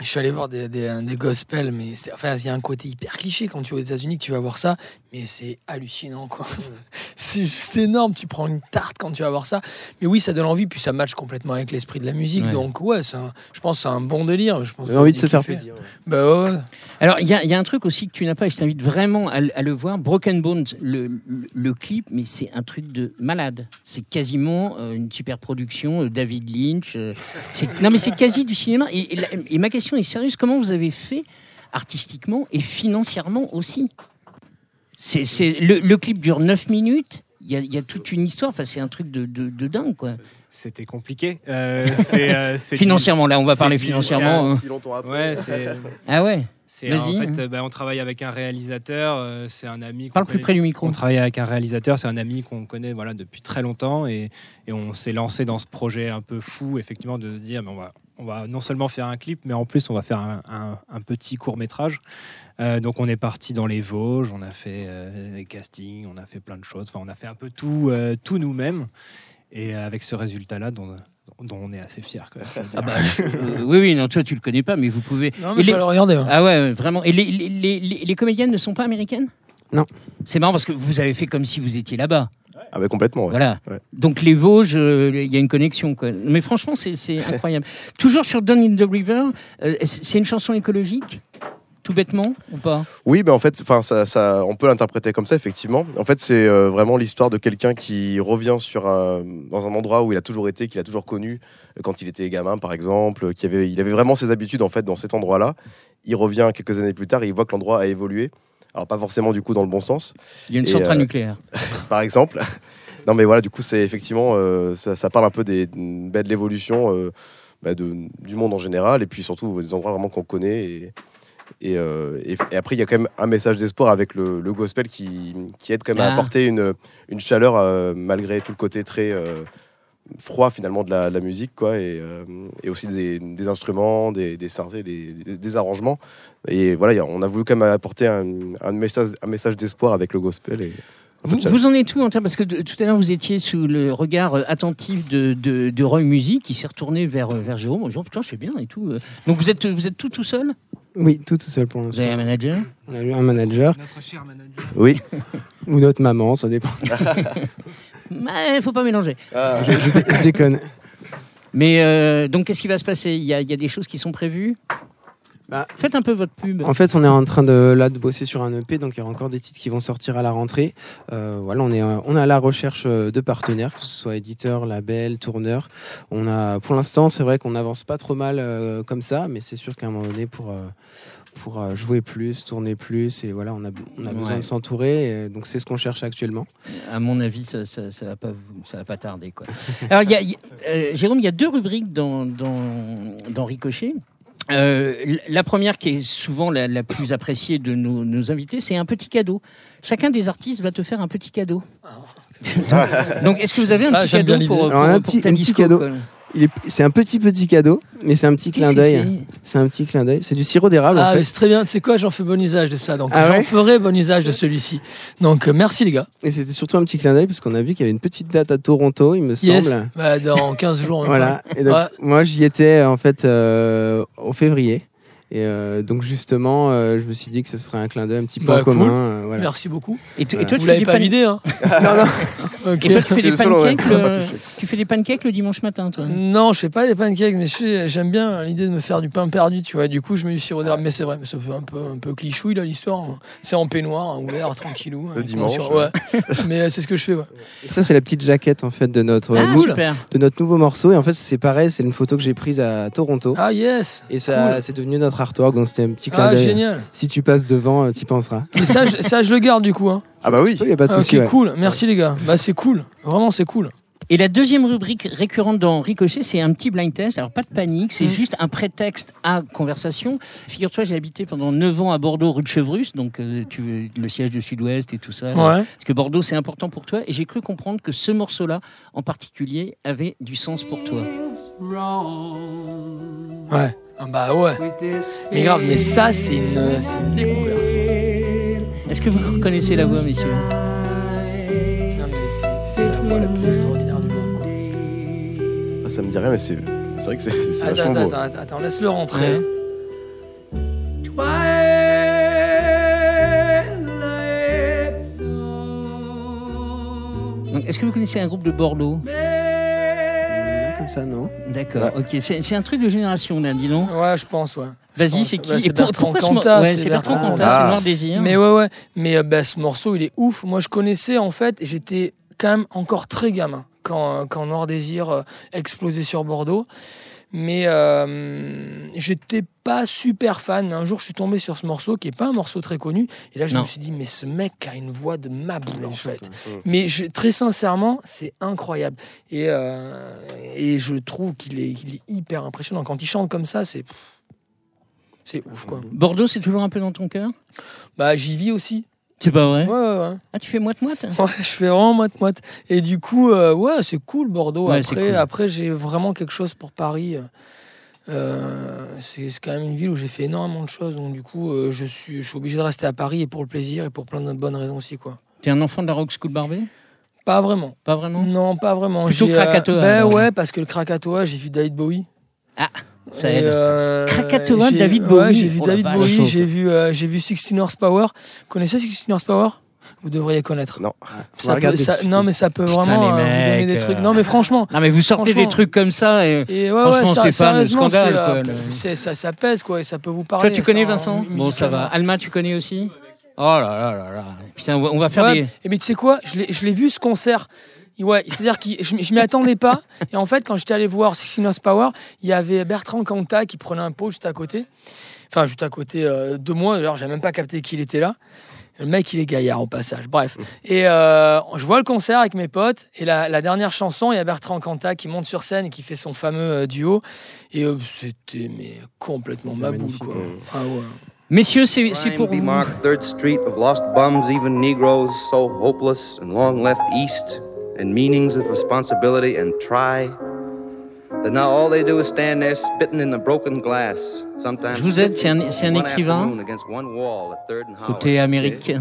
je suis allé voir des, des, des gospels, mais enfin il y a un côté hyper cliché quand tu vas aux États-Unis que tu vas voir ça, mais c'est hallucinant quoi. c'est juste énorme. Tu prends une tarte quand tu vas voir ça, mais oui ça donne envie, puis ça match complètement avec l'esprit de la musique, Ouais. donc ouais, c'est un- je pense que c'est un bon délire. Je pense envie de se faire plaisir. Bah ouais. Alors, il y, a- il y a un truc aussi que tu n'as pas, et je t'invite vraiment à, le- à le voir. Broken Bones, le, le- le clip, mais c'est un truc de malade. C'est quasiment euh, une super production, euh, David Lynch. euh, non, mais c'est quasi du cinéma. Et, et la- et ma question est sérieuse comment vous avez fait artistiquement et financièrement aussi? C'est, c'est, le, le clip dure 9 minutes. Il y a, il y a toute une histoire. Enfin, c'est un truc de, de, de dingue, quoi. C'était compliqué. Euh, c'est, euh, c'est du- Financièrement, là, on va c'est parler financièrement. hein. Ouais, c'est. Ah ouais. c'est en Vas-y. fait, euh, bah, on travaille avec un réalisateur. euh, c'est un ami. qu'on Parle plus connaît- près du micro. On travaille avec un réalisateur, c'est un ami qu'on connaît voilà, depuis très longtemps et, et on s'est lancé dans ce projet un peu fou, effectivement, de se dire mais on, va, on va non seulement faire un clip, mais en plus on va faire un, un- un petit court métrage. Euh, donc on est parti dans les Vosges, on a fait euh, les castings, on a fait plein de choses, enfin, on a fait un peu tout, euh, tout nous-mêmes et avec ce résultat-là dont, dont on est assez dire. Ah bah, je- euh, oui, oui, non, toi, tu le connais pas, mais vous pouvez. Non, Et mais je les- vais le regarder. Ah ouais, vraiment. Et les, les, les- les- les comédiennes ne sont pas américaines? Non. C'est marrant parce que vous avez fait comme si vous étiez là-bas. Ah bah complètement. ouais. Voilà. Ouais. Donc les Vosges, euh, il y a une connexion. Quoi. Mais franchement, c'est incroyable. Toujours sur Down in the River, euh, c'est une chanson écologique tout bêtement ou pas? Oui, ben en fait, enfin, ça, ça, on peut l'interpréter comme ça, effectivement. En fait, c'est euh, vraiment l'histoire de quelqu'un qui revient sur un, dans un endroit où il a toujours été, qu'il a toujours connu quand il était gamin, par exemple, qui avait, il avait vraiment ses habitudes en fait dans cet endroit-là. Il revient quelques années plus tard et il voit que l'endroit a évolué. Alors pas forcément du coup dans le bon sens, Il y a une centrale euh, nucléaire. par exemple. non, mais voilà, du coup, c'est effectivement, euh, ça, ça parle un peu des, bah, de l'évolution euh, bah, de, du monde en général, et puis surtout des endroits vraiment qu'on connaît. Et, et, euh, et- et après, il y a quand même un message d'espoir avec le, le gospel qui, qui aide quand même Ah. à apporter une, une chaleur euh, malgré tout le côté très euh, froid finalement de la, de la musique, quoi, et, euh, et aussi des, des instruments, des, des synthés, des, arrangements. Et voilà, on a voulu quand même apporter un, un message, un message d'espoir avec le gospel. Et, Vous, vous en êtes où en termes- Parce que de- tout à l'heure, vous étiez sous le regard attentif de, de, de Roy Music qui s'est retourné vers, vers Jérôme en disant Putain, je fais bien et tout. euh. Donc vous êtes, vous êtes tout tout seul? Oui, tout tout seul pour Vous avez un l'instant. manager? On a eu un manager Notre cher manager. Oui. ou notre maman, ça dépend. Il faut pas mélanger. Ah. je, je- je déconne. Mais euh, donc, qu'est-ce qui va se passer? Il y, a, y a des choses qui sont prévues? Bah, Faites un peu votre pub. En fait, on est en train de là de bosser sur un EP, donc il y aura encore des titres qui vont sortir à la rentrée. Euh, voilà, on est euh, on est à la recherche de partenaires, que ce soit éditeur, label, tourneur. On a, pour l'instant, c'est vrai qu'on avance pas trop mal euh, comme ça, mais c'est sûr qu'à un moment donné, pour euh, pour euh, jouer plus, tourner plus, et voilà, on a on a besoin de s'entourer. et donc c'est ce qu'on cherche actuellement. À mon avis, ça, ça, ça va pas, ça va pas tarder. Quoi. Alors, il y a, y euh, Jérôme, il y a deux rubriques dans, dans, dans Ricochet. Euh, la première, qui est souvent la, la plus appréciée de nos, nos invités, c'est un petit cadeau. Chacun des artistes va te faire un petit cadeau. Donc, est-ce que vous avez un petit cadeau pour, un pour petit- ta un petit disco, cadeau. C'est un petit petit cadeau, mais c'est un petit clin d'œil. C'est un petit clin d'œil. C'est du sirop d'érable. Ah, en fait. c'est très bien. Tu sais quoi, j'en fais bon usage de ça. Donc, Ah j'en ouais ferai bon usage de celui-ci. Donc, euh, merci les gars. Et c'était surtout un petit clin d'œil parce qu'on a vu qu'il y avait une petite date à Toronto, il me Yes. semble. Bah, dans 15 jours. Voilà. Et donc, Ouais. moi, j'y étais en fait euh, au février. Et euh, donc justement, euh, je me suis dit que ce serait un clin d'œil un petit peu Bah, en commun. euh, voilà. Merci beaucoup. Et, toi, Vous tu fais l'avez des pas pan- vidé, hein non, non. Ok. Et toi, tu fais C'est des le seul, pancakes. pas le- touché. Tu fais des pancakes le dimanche matin, toi? Non, je fais pas des pancakes, mais je j'aime bien l'idée de me faire du pain perdu, tu vois. Du coup, je mets du sirop d'érable, mais c'est vrai, mais ça fait un peu, un peu clichouille là l'histoire. hein. C'est en peignoir, hein, ouvert, tranquillou. Le hein, dimanche, sur- ouais. mais euh, c'est ce que je fais, ouais. Et ça, c'est la petite jaquette en fait de notre Ah, nou- super. de notre nouveau morceau. Et en fait, c'est pareil, c'est une photo que j'ai prise à Toronto. Ah yes. et ça, cool. c'est devenu notre artwork. Donc c'était un petit clin Ah d'œil. génial. Si tu passes devant, euh, t'y penseras. Et ça, je, ça, je le garde du coup. Hein. Ah bah oui. Il y a pas de Ah, souci. ouais. cool. Merci les gars. Bah c'est cool. Vraiment, c'est cool. Et la deuxième rubrique récurrente dans Ricochet, c'est un petit blind test. Alors, pas de panique, c'est Mm. juste un prétexte à conversation. Figure-toi, j'ai habité pendant 9 ans à Bordeaux, rue de Chevrus, donc euh, tu, le siège de Sud-Ouest et tout ça. Ouais. Parce que Bordeaux, c'est important pour toi. Et j'ai cru comprendre que ce morceau-là, en particulier, avait du sens pour toi. Ouais. Ah bah ouais. Mais grave, mais ça, c'est une, c'est une découverte. Est-ce que vous reconnaissez la voix, messieurs Non, mais c'est- c'est la voix la plus extraordinaire du monde. quoi. Ah, ça me dit rien, mais c'est c'est vrai que c'est c'est Attends, vachement beau. attends, attends, attends, laisse-le rentrer. Ouais. Donc, Est-ce que vous connaissez un groupe de Bordeaux? Ça, non D'accord, ok. C'est c'est un truc de génération, là, dis donc. Ouais, je pense, ouais. Vas-y, pense. c'est qui c'est pour- Bertrand pourquoi ce Cantat, ouais, c'est Bertrand Cantat, c'est Noir Désir. Mais ouais, ouais. Mais euh, bah, ce morceau, il est ouf. Moi, je connaissais, en fait, j'étais quand même encore très gamin quand, euh, quand Noir Désir euh, explosait sur Bordeaux. Mais euh, j'étais pas super fan. Mais un jour, je suis tombé sur ce morceau qui est pas un morceau très connu. Et là, je Non. me suis dit, mais ce mec a une voix de ma boule, en fait. Mais je- très sincèrement, c'est incroyable. Et, euh, et je trouve qu'il est, qu'il est hyper impressionnant. Quand il chante comme ça, c'est. C'est ouf, quoi. Bordeaux, c'est toujours un peu dans ton cœur? Bah, j'y vis aussi. C'est pas vrai Ouais, ouais, ouais. Ah, tu fais moite-moite? Ouais, je fais vraiment moite-moite. Et du coup, euh, ouais, c'est cool Bordeaux. Ouais, après, cool. après j'ai vraiment quelque chose pour Paris. Euh, c'est c'est quand même une ville où j'ai fait énormément de choses. Donc du coup, euh, je, suis, je suis obligé de rester à Paris et pour le plaisir et pour plein de bonnes raisons aussi. quoi. T'es un enfant de la Rock School Barbie? Pas vraiment. Pas vraiment? Non, pas vraiment. Plutôt J'ai, euh, Krakatoa, ben ouais, parce que le Krakatoa, j'ai vu David Bowie. Ça aide. euh, Krakatoa, David ouais, Bowie. j'ai vu Oh David. Bowie, j'ai vu, euh, j'ai vu 16 Horsepower. Vous connaissez 16 Horsepower Vous devriez connaître. Non. Ça peut- ça- non, mais ça peut Putain, vraiment les euh, vous donner mecs, des trucs. euh. Non, mais franchement. Non, mais vous sortez des trucs comme ça et. Et ouais, Franchement, ouais, c'est pas sérieusement, scandale, euh, quoi, le- ça, ça pèse, quoi, et ça peut vous parler. Toi, tu connais ça, Vincent? mu- Bon, ça va. Alma, tu connais aussi? Oh là là là là. Putain, on va, on va faire Ouais, des. Et mais tu sais quoi, je l'ai vu ce concert. Ouais, c'est-à-dire que je, je m'y attendais pas. Et en fait, quand j'étais allé voir Sixteen Power, il y avait Bertrand Cantat qui prenait un pot juste à côté. Enfin, juste à côté euh, de moi. D'ailleurs, j'avais même pas capté qu'il était là. Le mec, il est gaillard au passage. Bref. Et euh, je vois le concert avec mes potes. Et la, la dernière chanson, il y a Bertrand Cantat qui monte sur scène et qui fait son fameux euh, duo. Et euh, c'était mais complètement ma boule, quoi. ouais. Ah ouais. Messieurs, c'est c'est pour vous. Third Street of lost bums, even Negroes so hopeless and long left east, and meanings of responsibility and try. That now all they do is stand there spitting in the broken glass. Sometimes Je vous aide, c'est un- c'est un écrivain. Côté these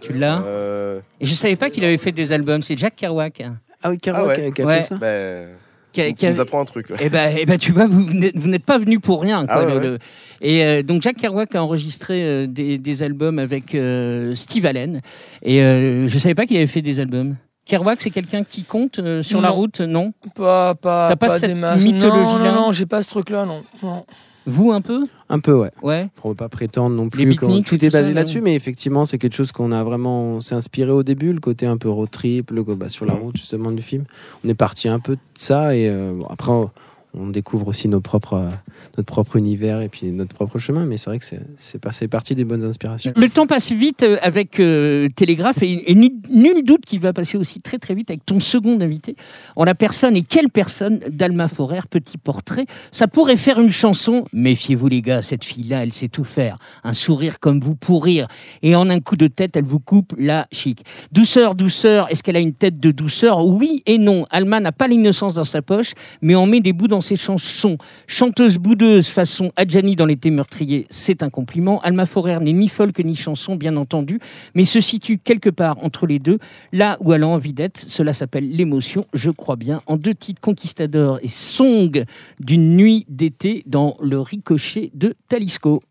Tu l'as Euh, Et je savais pas qu'il avait fait des albums. C'est Jack Kerouac. Ah oui, Kerouac Ah ouais. qui a- Ouais. fait ça ben, Qui a- tu qui a- nous apprends un truc. Eh ben, eh ben, tu vois, vous n'êtes vous n'êtes pas venu pour rien. Quoi, Ah ouais, le- ouais. le- Et euh, donc, Jack Kerouac a enregistré euh, des, des albums avec euh, Steve Allen. Et euh, je savais pas qu'il avait fait des albums. Kerouac, c'est quelqu'un qui compte euh, sur la route, non? Pas, pas, T'as pas pas cette des masses. mythologie-là Non, non, non, j'ai pas ce truc-là, non. non. Vous, un peu? Un peu, ouais. Ouais. On ne pas prétendre non plus. quand- beatniks, tout est basé là-dessus, mais effectivement, c'est quelque chose qu'on a vraiment. On s'est inspiré au début, le côté un peu road trip, le, bah, sur la route justement du film. On est parti un peu de ça et euh, bon, après, on, on découvre aussi nos propres, euh, notre propre univers et puis notre propre chemin. Mais c'est vrai que c'est- parti des bonnes inspirations. Le temps passe vite euh, avec euh, Télégraphe et, nul doute qu'il va passer aussi très très vite avec ton second invité en la personne et quelle personne d'Alma Forer, petit portrait. Ça pourrait faire une chanson. Méfiez-vous les gars, cette fille-là, elle sait tout faire. Un sourire comme vous pour rire et en un coup de tête, elle vous coupe la chic. Douceur, douceur, est-ce qu'elle a une tête de douceur? Oui et non. Alma n'a pas l'innocence dans sa poche, mais on met des bouts dans ses chansons. Chanteuse boudeuse façon Adjani dans l'été meurtrier, c'est un compliment. Alma Forer n'est ni folk ni chanson, bien entendu, mais se situe quelque part entre les deux, là où elle a envie d'être. Cela s'appelle l'émotion, je crois bien, en deux titres Conquistador et Song d'une nuit d'été dans le ricochet de Talisco.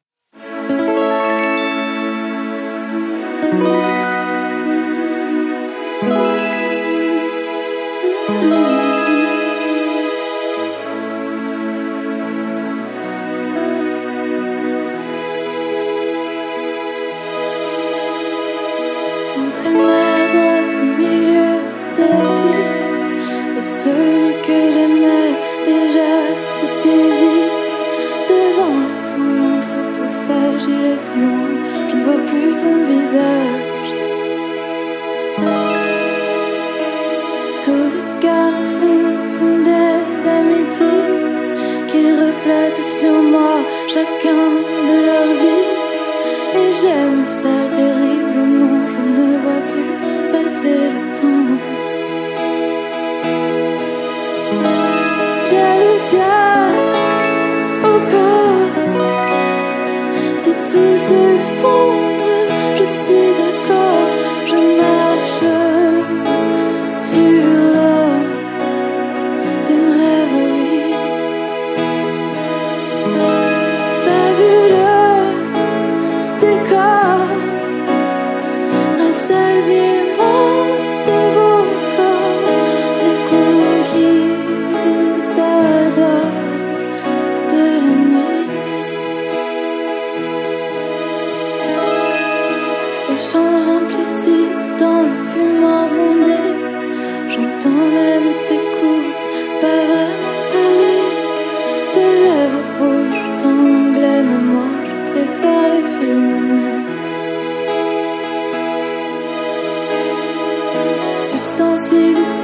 substance illicite.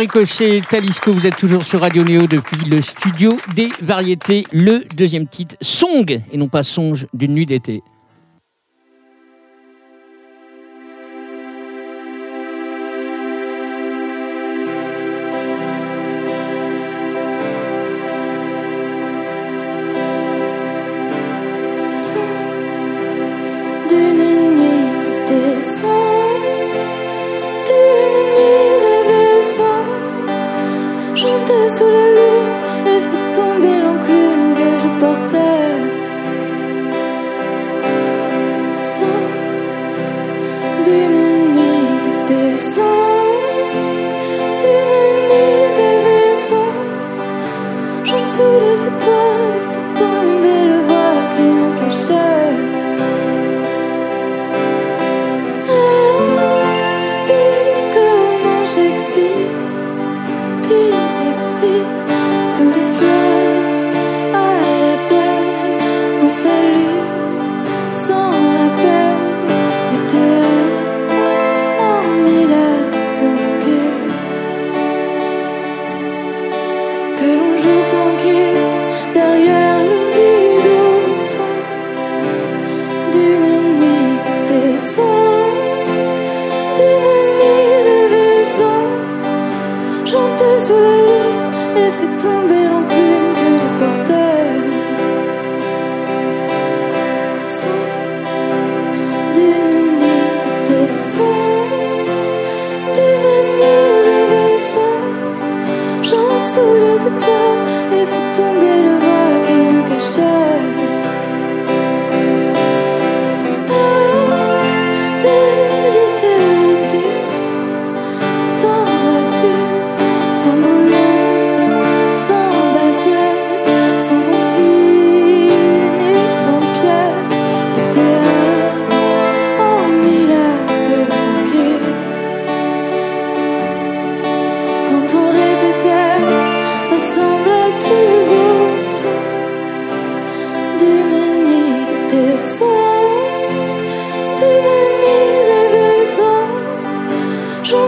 Ricochet, Talisco, vous êtes toujours sur Radio Néo depuis le studio des variétés. Le deuxième titre, Song, et non pas Songe d'une nuit d'été.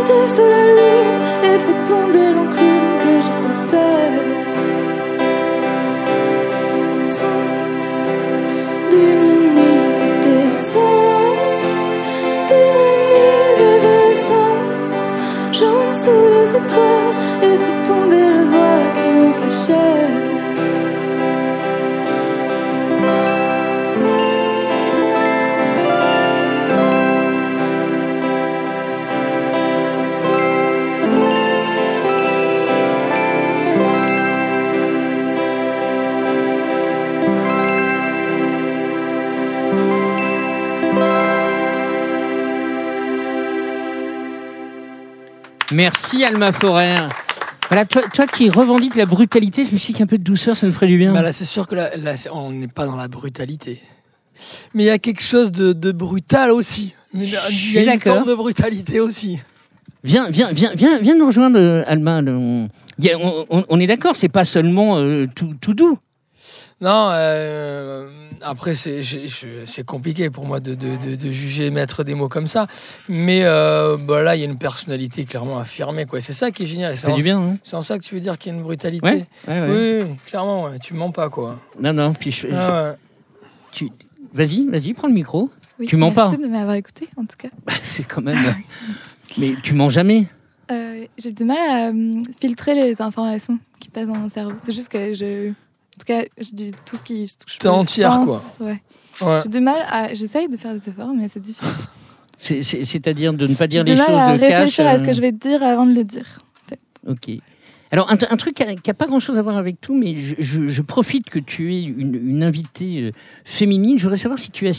sauter sous la lune et fait tomber l'encre. Merci Alma Forer. Voilà, toi, toi, qui revendiques la brutalité, je me suis dit qu'un peu de douceur, ça nous ferait du bien. Bah c'est sûr que là, on n'est pas dans la brutalité. Mais il y a quelque chose de, brutal aussi. Euh, il y a une forme de brutalité aussi. Viens, viens, viens, viens, viens nous rejoindre, euh, Alma. On, on est d'accord, c'est pas seulement euh, tout, tout, doux. Non, euh, après, c'est j'ai- je- c'est compliqué pour moi de, de, de, de juger, mettre des mots comme ça. Mais euh, bah là, il y a une personnalité clairement affirmée. quoi. C'est ça qui est génial. Ça C'est fait en, du bien, hein c'est en ça que tu veux dire qu'il y a une brutalité Ouais, ouais, ouais. Oui, oui, clairement, ouais. tu mens pas. quoi. Non, non, puis je- je- Ah ouais. tu- Vas-y, vas-y, prends le micro. Oui, Tu mens pas. Merci de m'avoir écouté, en tout cas. C'est quand même. Mais tu mens jamais. Euh, J'ai du mal à euh, filtrer les informations qui passent dans mon cerveau. C'est juste que je. En tout cas, je dis tout ce qui. T'es pense, entière, quoi. Ouais. Ouais. J'ai du mal à. J'essaye de faire des efforts, mais c'est difficile. C'est- c'est- C'est-à-dire de ne pas J'ai dire du les mal choses à cash. réfléchir à ce euh, que je vais te dire avant de le dire. Ok. Alors, un, un truc qui n'a pas grand-chose à voir avec tout, mais je, je- je profite que tu es une, une invitée euh, féminine. Je voudrais savoir si tu es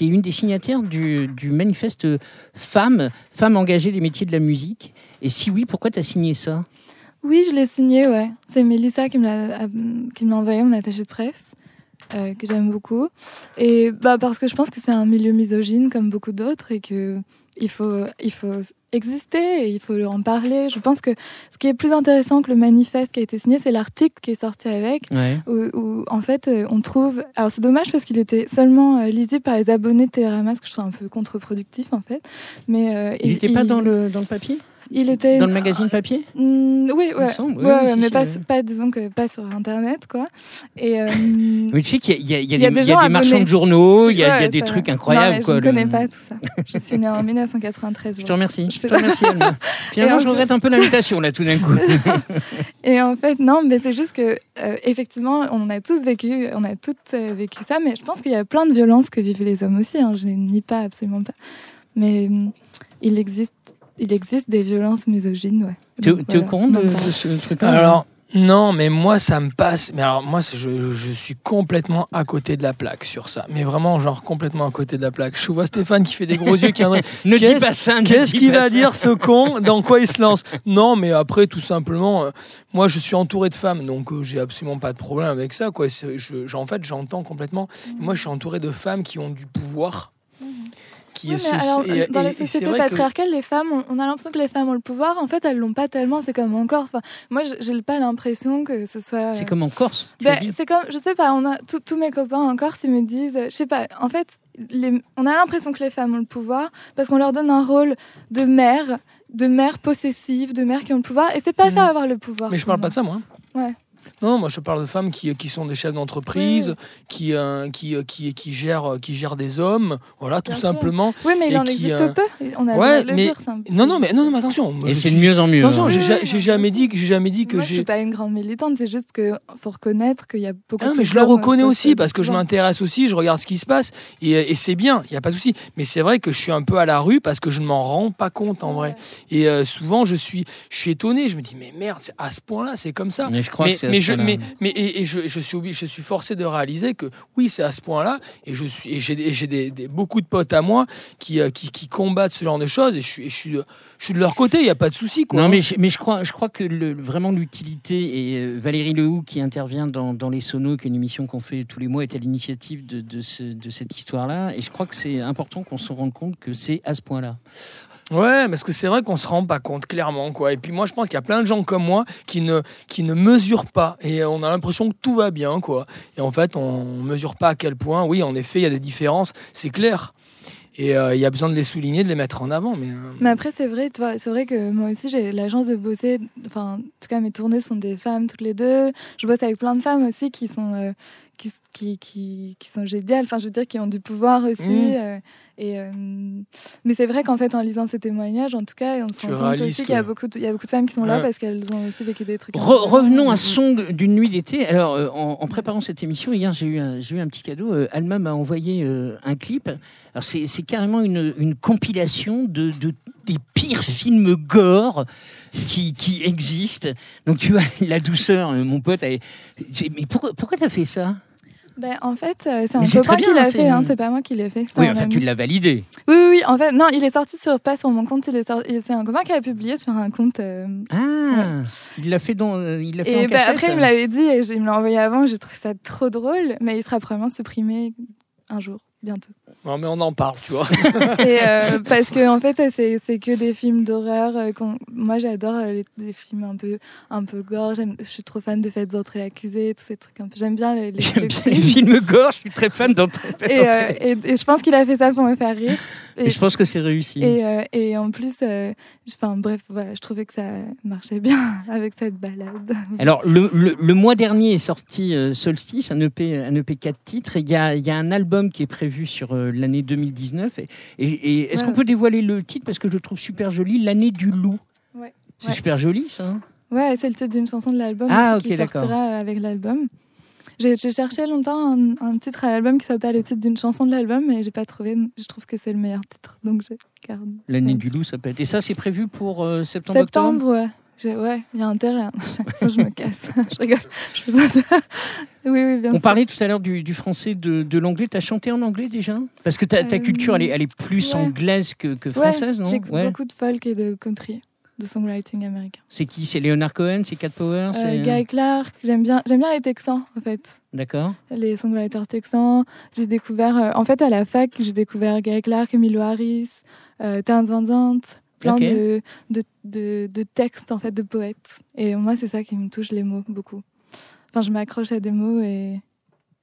une des signataires du, du manifeste Femmes, Femmes engagées des métiers de la musique. Et si oui, pourquoi tu as signé ça? Oui, je l'ai signé, ouais. C'est Mélissa qui me l'a a- qui me l'a envoyé, mon attaché de presse, euh, que j'aime beaucoup. Et bah, parce que je pense que c'est un milieu misogyne comme beaucoup d'autres et que il faut, il faut exister et il faut en parler. Je pense que ce qui est plus intéressant que le manifeste qui a été signé, c'est l'article qui est sorti avec, Ouais. où, où, en fait euh, on trouve. Alors c'est dommage parce qu'il était seulement euh, lisible par les abonnés de Télérama, ce que je trouve un peu contre-productif en fait. Mais euh, Il n'était pas dans le, dans le papier? Il était Dans le magazine papier Mm, oui, ouais. semble, oui, Ouais, ouais, si, mais pas, ouais. pas, disons que pas sur Internet, quoi. Et euh, Mais tu sais qu'il y y y y a des, des il y a gens des marchands de journaux, il y a, des trucs incroyables. Non, mais quoi, je ne le- connais pas tout ça. Je suis née en 1993. Je te remercie. Je te remercie. Finalement, en je regrette un peu l'invitation, là, tout d'un coup. Et en fait, non, mais c'est juste que, euh, effectivement, on a tous vécu, on a toutes euh, vécu ça, mais je pense qu'il y a plein de violences que vivent les hommes aussi. Hein, je ne nie pas, absolument pas. Mais hum, il existe, il existe des violences misogynes, ouais. Tu es au voilà. courant de, ce truc-là Alors, non, mais moi, ça me passe. Mais alors, moi, je, je suis complètement à côté de la plaque sur ça. Mais vraiment, genre, complètement à côté de la plaque. Je vois Stéphane qui fait des gros yeux, qui. Ne dis Qu'est-ce- pas ça. Qu'est-ce qu'il va dire ce con? Dans quoi il se lance? Non, mais après, tout simplement, euh, moi, je suis entouré de femmes, donc euh, j'ai absolument pas de problème avec ça. Quoi. C'est- Je, je- en fait, j'entends complètement. Moi, je suis entouré de femmes qui ont du pouvoir. Qui Oui, alors, et- dans et- les sociétés que- patriarcales, les femmes, on, on a l'impression que les femmes ont le pouvoir. En fait, elles l'ont pas tellement. C'est comme en Corse. Enfin, moi, j'ai pas l'impression que ce soit. C'est comme en Corse. dit. c'est comme, je sais pas, on a tous tous mes copains en Corse, ils me disent, euh, je sais pas, en fait, les- on a l'impression que les femmes ont le pouvoir parce qu'on leur donne un rôle de mère, de mère possessive, de mère qui ont le pouvoir, et c'est pas ça avoir le pouvoir. Mais je parle moi. pas de ça, moi. Ouais. Non, moi je parle de femmes qui, qui sont des chefs d'entreprise, Oui, qui, euh, qui, euh, qui, qui, gèrent, qui gèrent des hommes, voilà, tout sûr. simplement. Oui, mais il Et en qui, existe euh, peu. On a ouais, le mais- dire, c'est un peu- Non, non, mais, non, non, mais attention. Et c'est de mieux en mieux. Attention, hein. j'ai Oui, ja- oui, j'ai jamais dit que j'ai jamais dit que Moi, je suis pas une grande militante, c'est juste que faut reconnaître qu'il y a beaucoup. Ah non, mais je le reconnais aussi parce que je m'intéresse aussi, je regarde ce qui se passe et, et c'est bien, il n'y a pas de souci. Mais c'est vrai que je suis un peu à la rue parce que je ne m'en rends pas compte en vrai. Et euh, souvent, je suis, je suis étonné, je me dis, mais merde, à ce point-là, c'est comme ça. Mais je crois mais, que mais, je, mais, mais et, et je, je suis obligé, je suis forcé de réaliser que oui, c'est à ce point-là. Et je suis, et j'ai, j'ai des, des- beaucoup de potes à moi qui, euh, qui, qui combattent ce genre de choses. Et je suis, je suis, de, je suis de leur côté. Il n'y a pas de souci, quoi. Non, hein. mais je, mais je crois, je crois que le- vraiment l'utilité, et euh, Valérie Lehoux qui intervient dans, dans Les Sonos, qui est une émission qu'on fait tous les mois, est à l'initiative de, de, ce- de cette histoire-là. Et je crois que c'est important qu'on se rende compte que c'est à ce point-là. Ouais, parce que c'est vrai qu'on se rend pas compte clairement quoi. Et puis moi je pense qu'il y a plein de gens comme moi qui ne qui ne mesurent pas et on a l'impression que tout va bien quoi. Et en fait, on mesure pas à quel point oui, en effet, il y a des différences, c'est clair. Et euh, il y a besoin de les souligner, de les mettre en avant mais euh, après, c'est vrai, c'est vrai que moi aussi, j'ai la chance de bosser. Enfin, en tout cas, mes tournées sont des femmes toutes les deux. Je bosse avec plein de femmes aussi qui sont, euh, qui, qui, qui, qui sont géniales. Enfin, je veux dire, qui ont du pouvoir aussi. Mm. euh, et, euh, mais c'est vrai qu'en fait, en lisant ces témoignages, en tout cas, on se Tu rend compte aussi qu'il y a beaucoup, de, il y a beaucoup de femmes qui sont là Ouais. parce qu'elles ont aussi vécu des trucs. Re- revenons à Song d'une nuit d'été. Alors, euh, en, en préparant cette émission, hier, j'ai eu, un- eu un petit cadeau. Euh, Alma m'a envoyé euh, un clip. Alors, c'est c'est carrément une, une compilation de, de- des pires films gore qui, qui existent. Donc, tu as la douceur, euh, mon pote. elle- Mais pourquoi, pourquoi t'as fait ça? Ben, en fait, euh, c'est un c'est copain qui l'a c'est fait, hein, c'est pas moi qui l'ai fait. Oui, enfin, ami. tu l'as validé. Oui, oui, oui, en fait, non, il est sorti sur, pas sur mon compte, il est sorti, c'est un copain qui a publié sur un compte. euh, Ah, il l'a fait dans, il l'a fait Et en cassette. après, il me l'avait dit et je- il me l'a envoyé avant. J'ai trouvé ça trop drôle, mais il sera probablement supprimé un jour. Bientôt. Non, mais on en parle, tu vois. Et euh, parce que en fait, c'est que des films d'horreur. euh, Moi, j'adore euh, les, films un peu, un peu gore. Je suis trop fan de Faites entrer l'accusé, tous ces trucs un peu. J'aime bien les, les, J'aime les bien les films gore, je suis très fan. Et, euh, et, et je pense qu'il a fait ça pour me faire rire. Et je pense que c'est réussi. Et, euh, et en plus, euh, je- enfin bref, voilà, je trouvais que ça marchait bien avec cette balade. Alors, le, le- le mois dernier est sorti euh, Solstice, un EP, un EP 4 titres. Il y a, y a un album qui est prévu sur l'année 2019. Et, est-ce Ouais. qu'on peut dévoiler le titre? Parce que je le trouve super joli, L'année du loup. Ouais. C'est Ouais. super joli, ça. hein Ouais, c'est le titre d'une chanson de l'album Ah, aussi ok, qui sortira avec l'album. J'ai cherché longtemps un, un titre à l'album qui s'appelle le titre d'une chanson de l'album, mais j'ai pas trouvé. Je trouve que c'est le meilleur titre, donc je garde. L'année du loup, ça peut être. Et ça, c'est prévu pour euh, septembre, Septembre, ouais. Ouais, il y a intérêt. hein. Sinon, je me casse. je rigole. Je oui, oui, bien On sûr. parlait tout à l'heure du, du français, de, de l'anglais. T'as chanté en anglais déjà? Parce que ta, ta Euh, culture, elle est, elle est plus ouais. anglaise que, que Ouais, française, non? J'écoute Ouais. beaucoup de folk et de country, de songwriting américain. C'est qui? C'est Leonard Cohen? C'est Cat Power? Euh, c'est- Guy Clark, j'aime bien, j'aime bien les Texans en fait, D'accord. les songwriters texans. J'ai découvert, euh, en fait à la fac, j'ai découvert Guy Clark, Emilio Harris, euh, Terence Van Zandt, plein de, de, de, de textes en fait, de poètes. Et moi c'est ça qui me touche les mots beaucoup. Enfin, je m'accroche à des mots et,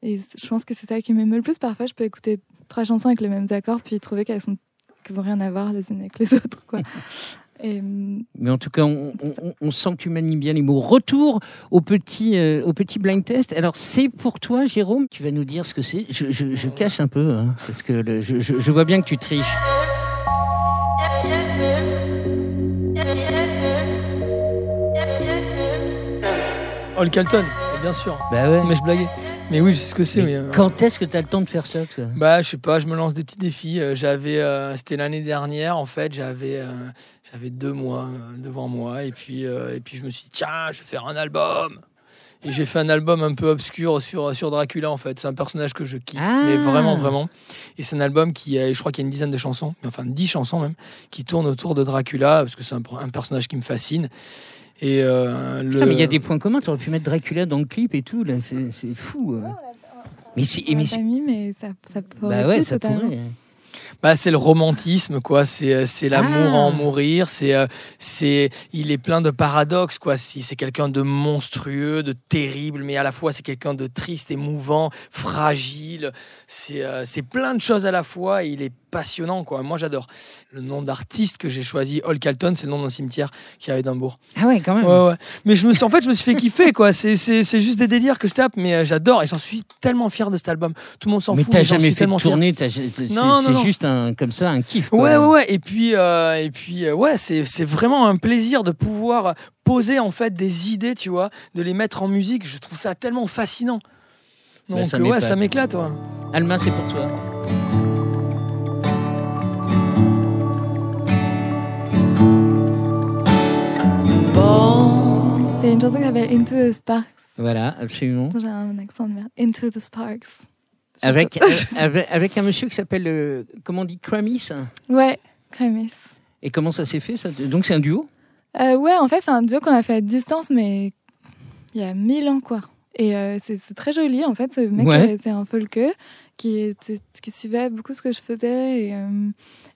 et je pense que c'est ça qui m'émeut le plus. Parfois, je peux écouter trois chansons avec les mêmes accords puis trouver qu'elles sont qu'elles ont rien à voir les unes avec les autres quoi. Et, hum, Mais en tout cas, on, on- on sent que tu manies bien les mots. Retour au petit, euh, au petit blind test. Alors, c'est pour toi, Jérôme. Tu vas nous dire ce que c'est. Je, je- je cache un peu, hein, parce que le- je, je- je vois bien que tu triches. Hall Calton, bien sûr. Bah ouais. Mais je blaguais. Mais oui, je sais ce que c'est. Mais mais, euh, quand est-ce que tu as le temps de faire ça, toi? Bah, je sais pas, je me lance des petits défis. Euh, J'avais, euh, c'était l'année dernière, en fait, j'avais, euh, j'avais deux mois devant moi, et puis, euh, et puis je me suis dit, tiens, je vais faire un album. Et j'ai fait un album un peu obscur sur, sur Dracula, en fait. C'est un personnage que je kiffe, Ah. mais vraiment, vraiment. Et c'est un album qui, a, je crois qu'il y a une dizaine de chansons, enfin dix chansons même, qui tournent autour de Dracula, parce que c'est un, un personnage qui me fascine. Et euh, le... Putain, mais il y a des points communs. Tu aurais pu mettre Dracula dans le clip et tout. Là, c'est c'est fou. euh. Mais c'est. l'a c'est- mis, mais ça, ça pourrait Bah ouais, pu ça totalement. pourrait. Bah, c'est le romantisme, quoi. C'est, euh, c'est l'amour Ah. à en mourir. C'est, euh, c'est, il est plein de paradoxes, quoi. Si c'est quelqu'un de monstrueux, de terrible, mais à la fois c'est quelqu'un de triste, émouvant, fragile. C'est, euh, c'est plein de choses à la fois. Et il est passionnant, quoi. Moi, j'adore. Le nom d'artiste que j'ai choisi, Hall Calton, c'est le nom d'un cimetière qui avait Edimbourg. Ah ouais, quand même. Ouais, ouais. Mais je me suis, en fait, je me suis fait kiffer, quoi. C'est, c'est, c'est juste des délires que je tape, mais euh, j'adore et j'en suis tellement fier de cet album. Tout le monde s'en mais fout. t'as mais j'en jamais fait de tournée. t'as- C'est c'est Non, non, non. juste un, comme ça, un kiff. quoi. Ouais, ouais, ouais. Et puis, euh, et puis, euh, ouais, c'est, c'est vraiment un plaisir de pouvoir poser en fait des idées, tu vois, de les mettre en musique. Je trouve ça tellement fascinant. Bah, Donc, ça ouais, m'épate. ça m'éclate, ouais. Alma, c'est pour toi. Une chanson qui s'appelle Into the Sparks. Voilà, absolument. J'ai un accent de merde. Into the Sparks. Avec, euh, avec, avec un monsieur qui s'appelle, euh, comment on dit, Kramis. Ouais, Crémis. Et comment ça s'est fait ça? Donc c'est un duo? Euh, ouais, en fait, c'est un duo qu'on a fait à distance, mais il y a mille ans, quoi. Et euh, c'est très joli, en fait. Ce mec, Ouais. c'est un folkeux qui, qui suivait beaucoup ce que je faisais. Et,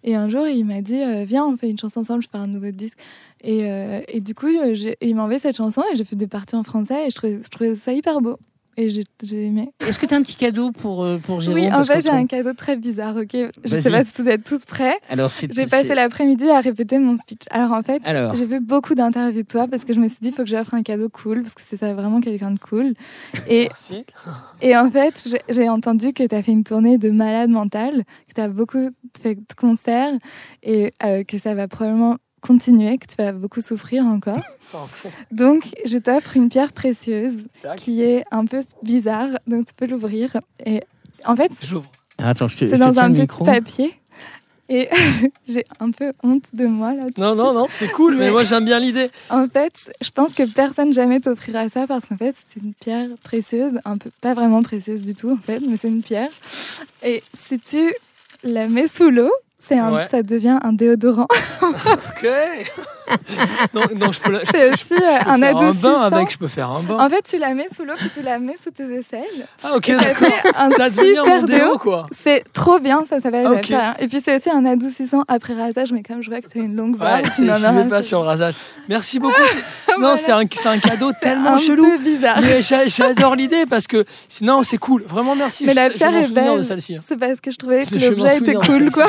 et un jour, il m'a dit Viens, on fait une chanson ensemble, je fais un nouveau disque. Et, euh, et du coup, euh, il m'a envoyé cette chanson et j'ai fait des parties en français et je trouvais, je trouvais ça hyper beau. Et j'ai aimé. Est-ce que tu as un petit cadeau pour, euh, pour Jérôme? Oui, en fait, j'ai un cadeau très bizarre, ok? Je sais pas si vous êtes tous prêts. Alors. J'ai passé l'après-midi à répéter mon speech. Alors en fait, Alors. j'ai vu beaucoup d'interviews de toi parce que je me suis dit, il faut que j'offre un cadeau cool parce que c'est ça vraiment quelqu'un de cool. Et, Merci. et en fait, j'ai- j'ai entendu que tu as fait une tournée de malade mental, que tu as beaucoup fait de concerts et euh, que ça va probablement continuer, que tu vas beaucoup souffrir encore. Donc, je t'offre une pierre précieuse qui est un peu bizarre, donc tu peux l'ouvrir. Et en fait, J'ouvre. Attends, je te, je c'est dans un petit micro. papier. Et j'ai un peu honte de moi là. Non, non, non, c'est cool, mais Mais- moi j'aime bien l'idée. En fait, je pense que personne jamais t'offrira ça parce qu'en fait, c'est une pierre précieuse, un peu pas vraiment précieuse du tout en fait, mais c'est une pierre. Et si tu la mets sous l'eau, c'est un, Ouais. ça devient un déodorant. Ok. donc, donc je peux, la- C'est aussi je euh, peux un faire un adoucissant. bain avec, je peux faire un bain. En fait, tu la mets sous l'eau puis tu la mets sous tes aisselles. ah ok, Et ça d'accord. fait un Ça devient super déo, quoi. C'est trop bien, ça s'appelle. J'avais ok. pas rien. Et puis c'est aussi un adoucissant après rasage, mais comme je vois que tu as une longue barbe, Ouais, tu n'en je vais pas sur le rasage. Merci beaucoup. Sinon, Voilà. c'est un, cadeau C'est tellement un chelou. peu bizarre. Mais j'a- j'adore l'idée parce que sinon c'est cool. Vraiment merci. Mais Je- la pierre est belle. hein. C'est parce que je trouvais que l'objet était cool, quoi.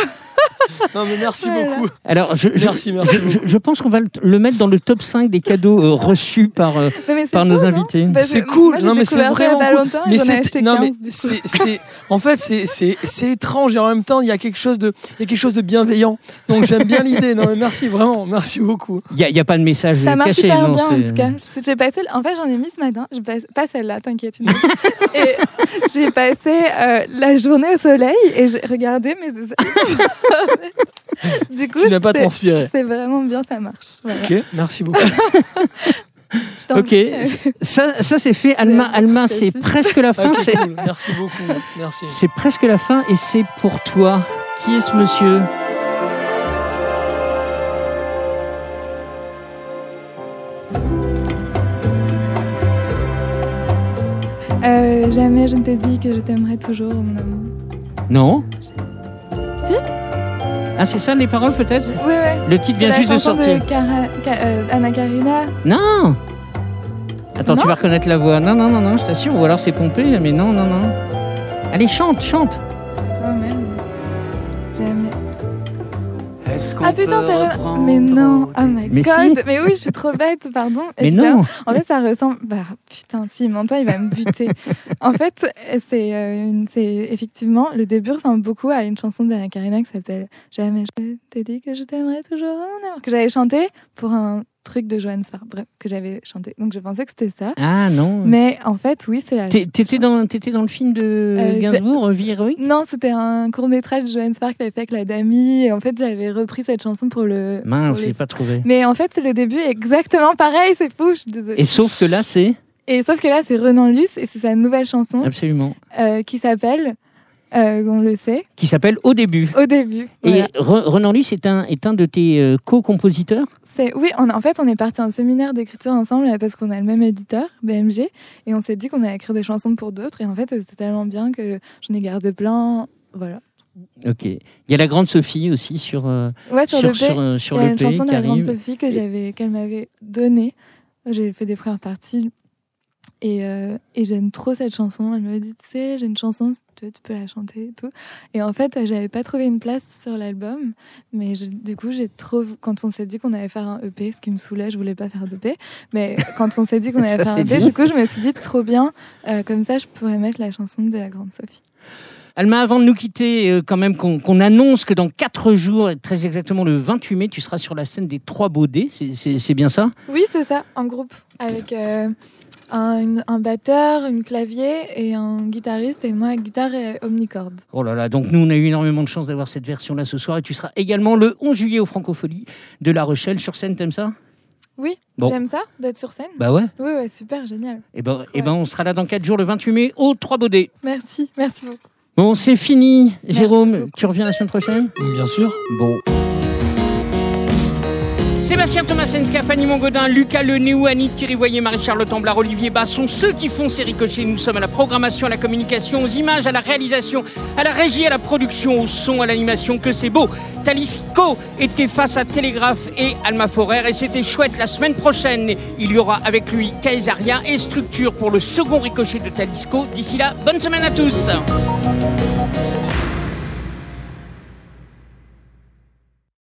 Non mais merci beaucoup. Alors, je, Merci, merci je pense qu'on va le, mettre dans le top 5 des cadeaux euh, reçus par, euh, par nos invités. C'est cool. Moi, non mais c'est vraiment pas cool. Mais j'en ai c'est acheté non 15 mais du coup. c'est c'est en fait c'est c'est c'est étrange et en même temps il y a quelque chose de il y a quelque chose de bienveillant. Donc j'aime bien l'idée. Non mais merci vraiment merci beaucoup. Il n'y a, il y a pas de message Ça marche caché. super non, bien en tout cas. J'ai passé, en fait, j'en ai mis ce matin. J'ai pas, pas celle-là, t'inquiète. et j'ai passé euh, la journée au soleil et j'ai regardé mes. du coup, Tu n'as pas transpiré. C'est vraiment bien, ça marche. Voilà. Ok merci beaucoup. Je t'en Ok, prie. ça, ça c'est fait. Alma, Alma c'est presque la fin. Cool. Merci beaucoup. Merci. C'est presque la fin et c'est pour toi. Qui est ce monsieur? Euh, jamais je ne t'ai dit que je t'aimerais toujours, mon amour. Non? Si? Ah, c'est ça les paroles peut-être Oui, oui. Le titre vient juste de sortir. de Cara- Ka- euh, Anna Karina. Non Attends, Non tu vas reconnaître la voix. Non, non, non, non, je t'assure. Ou alors c'est pompé, mais non, non, non. Allez, chante, chante. Oh merde. Jamais. Ah putain, vrai. reprendre Mais non, oh my Mais god. si. Mais oui, je suis trop bête, pardon. Mais non En fait, ça ressemble. Bah putain, si, il m'entend, il va me buter. en fait, c'est euh, effectivement le début ressemble beaucoup à une chanson d'Anna Karina qui s'appelle Jamais je t'ai dit que je t'aimerais toujours, mon amour, que j'avais chanté pour un truc de Johannes Farr, bref, que j'avais chanté. Donc je pensais que c'était ça. Ah non. Mais en fait, oui, c'est la. T'étais dans, t'étais dans le film de Euh, Gainsbourg, Vie héroïque Non, c'était un court métrage de Johannes Farr qu'il avait fait avec la Dami. Et en fait, j'avais repris cette chanson pour le. Mince, j'ai les- pas trouvé. Mais en fait, le début est exactement pareil, c'est fou, je suis désolée. Et sauf que là, c'est Et sauf que là, c'est Renan Luce et c'est sa nouvelle chanson absolument. euh, qui s'appelle, euh, on le sait, Qui s'appelle Au début. Au début. Et Voilà. Renan Luce est un, est un de tes euh, co-compositeurs? Oui, on, en fait, on est parti un séminaire d'écriture ensemble parce qu'on a le même éditeur, BMG, et on s'est dit qu'on allait écrire des chansons pour d'autres. Et en fait, c'était tellement bien que j'en ai gardé plein. Voilà. Ok. Il y a la grande Sophie aussi sur, euh, Ouais, sur, sur, le sur, sur il y a une chanson de la grande. Sophie que j'avais, qu'elle m'avait donnée. J'ai fait des premières parties. Et, euh, et j'aime trop cette chanson. Elle m'avait dit, tu sais, j'ai une chanson, si tu veux, tu peux la chanter et tout. Et en fait, j'avais pas trouvé une place sur l'album. Mais je- du coup, j'ai trop. Quand on s'est dit qu'on allait faire un EP, ce qui me saoulait, je voulais pas faire d'EP. Mais quand on s'est dit qu'on allait faire un EP, dit. du coup, je me suis dit, trop bien. Euh, comme ça, je pourrais mettre la chanson de la grande Sophie. Alma, avant de nous quitter, euh, quand même, qu'on annonce que dans 4 jours, très exactement le 28 mai, tu seras sur la scène des Trois Baudets. C'est- C'est c'est bien ça? Oui, c'est ça, en groupe, avec euh, un, une- un batteur, une clavier et un guitariste, et moi, guitare et omnicorde. Oh là là, donc nous, on a eu énormément de chance d'avoir cette version-là ce soir. Et tu seras également le 11 juillet au Francofolie de La Rochelle sur scène, t'aimes ça? Oui, Bon. j'aime ça, d'être sur scène. Bah ouais. Oui, ouais, super, génial. Et ben, eh ben, on sera là dans 4 jours, le 28 mai, aux Trois Baudets. Merci, merci beaucoup. Bon, c'est fini. Merci Jérôme, beaucoup. tu reviens la semaine prochaine? Bien sûr. Bon. Sébastien Thomasenska, Fanny Mongodin, Lucas Lenéou, Annie Thierry Voyer, Marie-Charlotte Amblard, Olivier Bas sont ceux qui font ces ricochets. Nous sommes à la programmation, à la communication, aux images, à la réalisation, à la régie, à la production, au son, à l'animation. Que c'est beau. Talisco était face à Télégraphe et Alma Forer et c'était chouette. La semaine prochaine, il y aura avec lui Kaisaria et Structure pour le second ricochet de Talisco. D'ici là, bonne semaine à tous.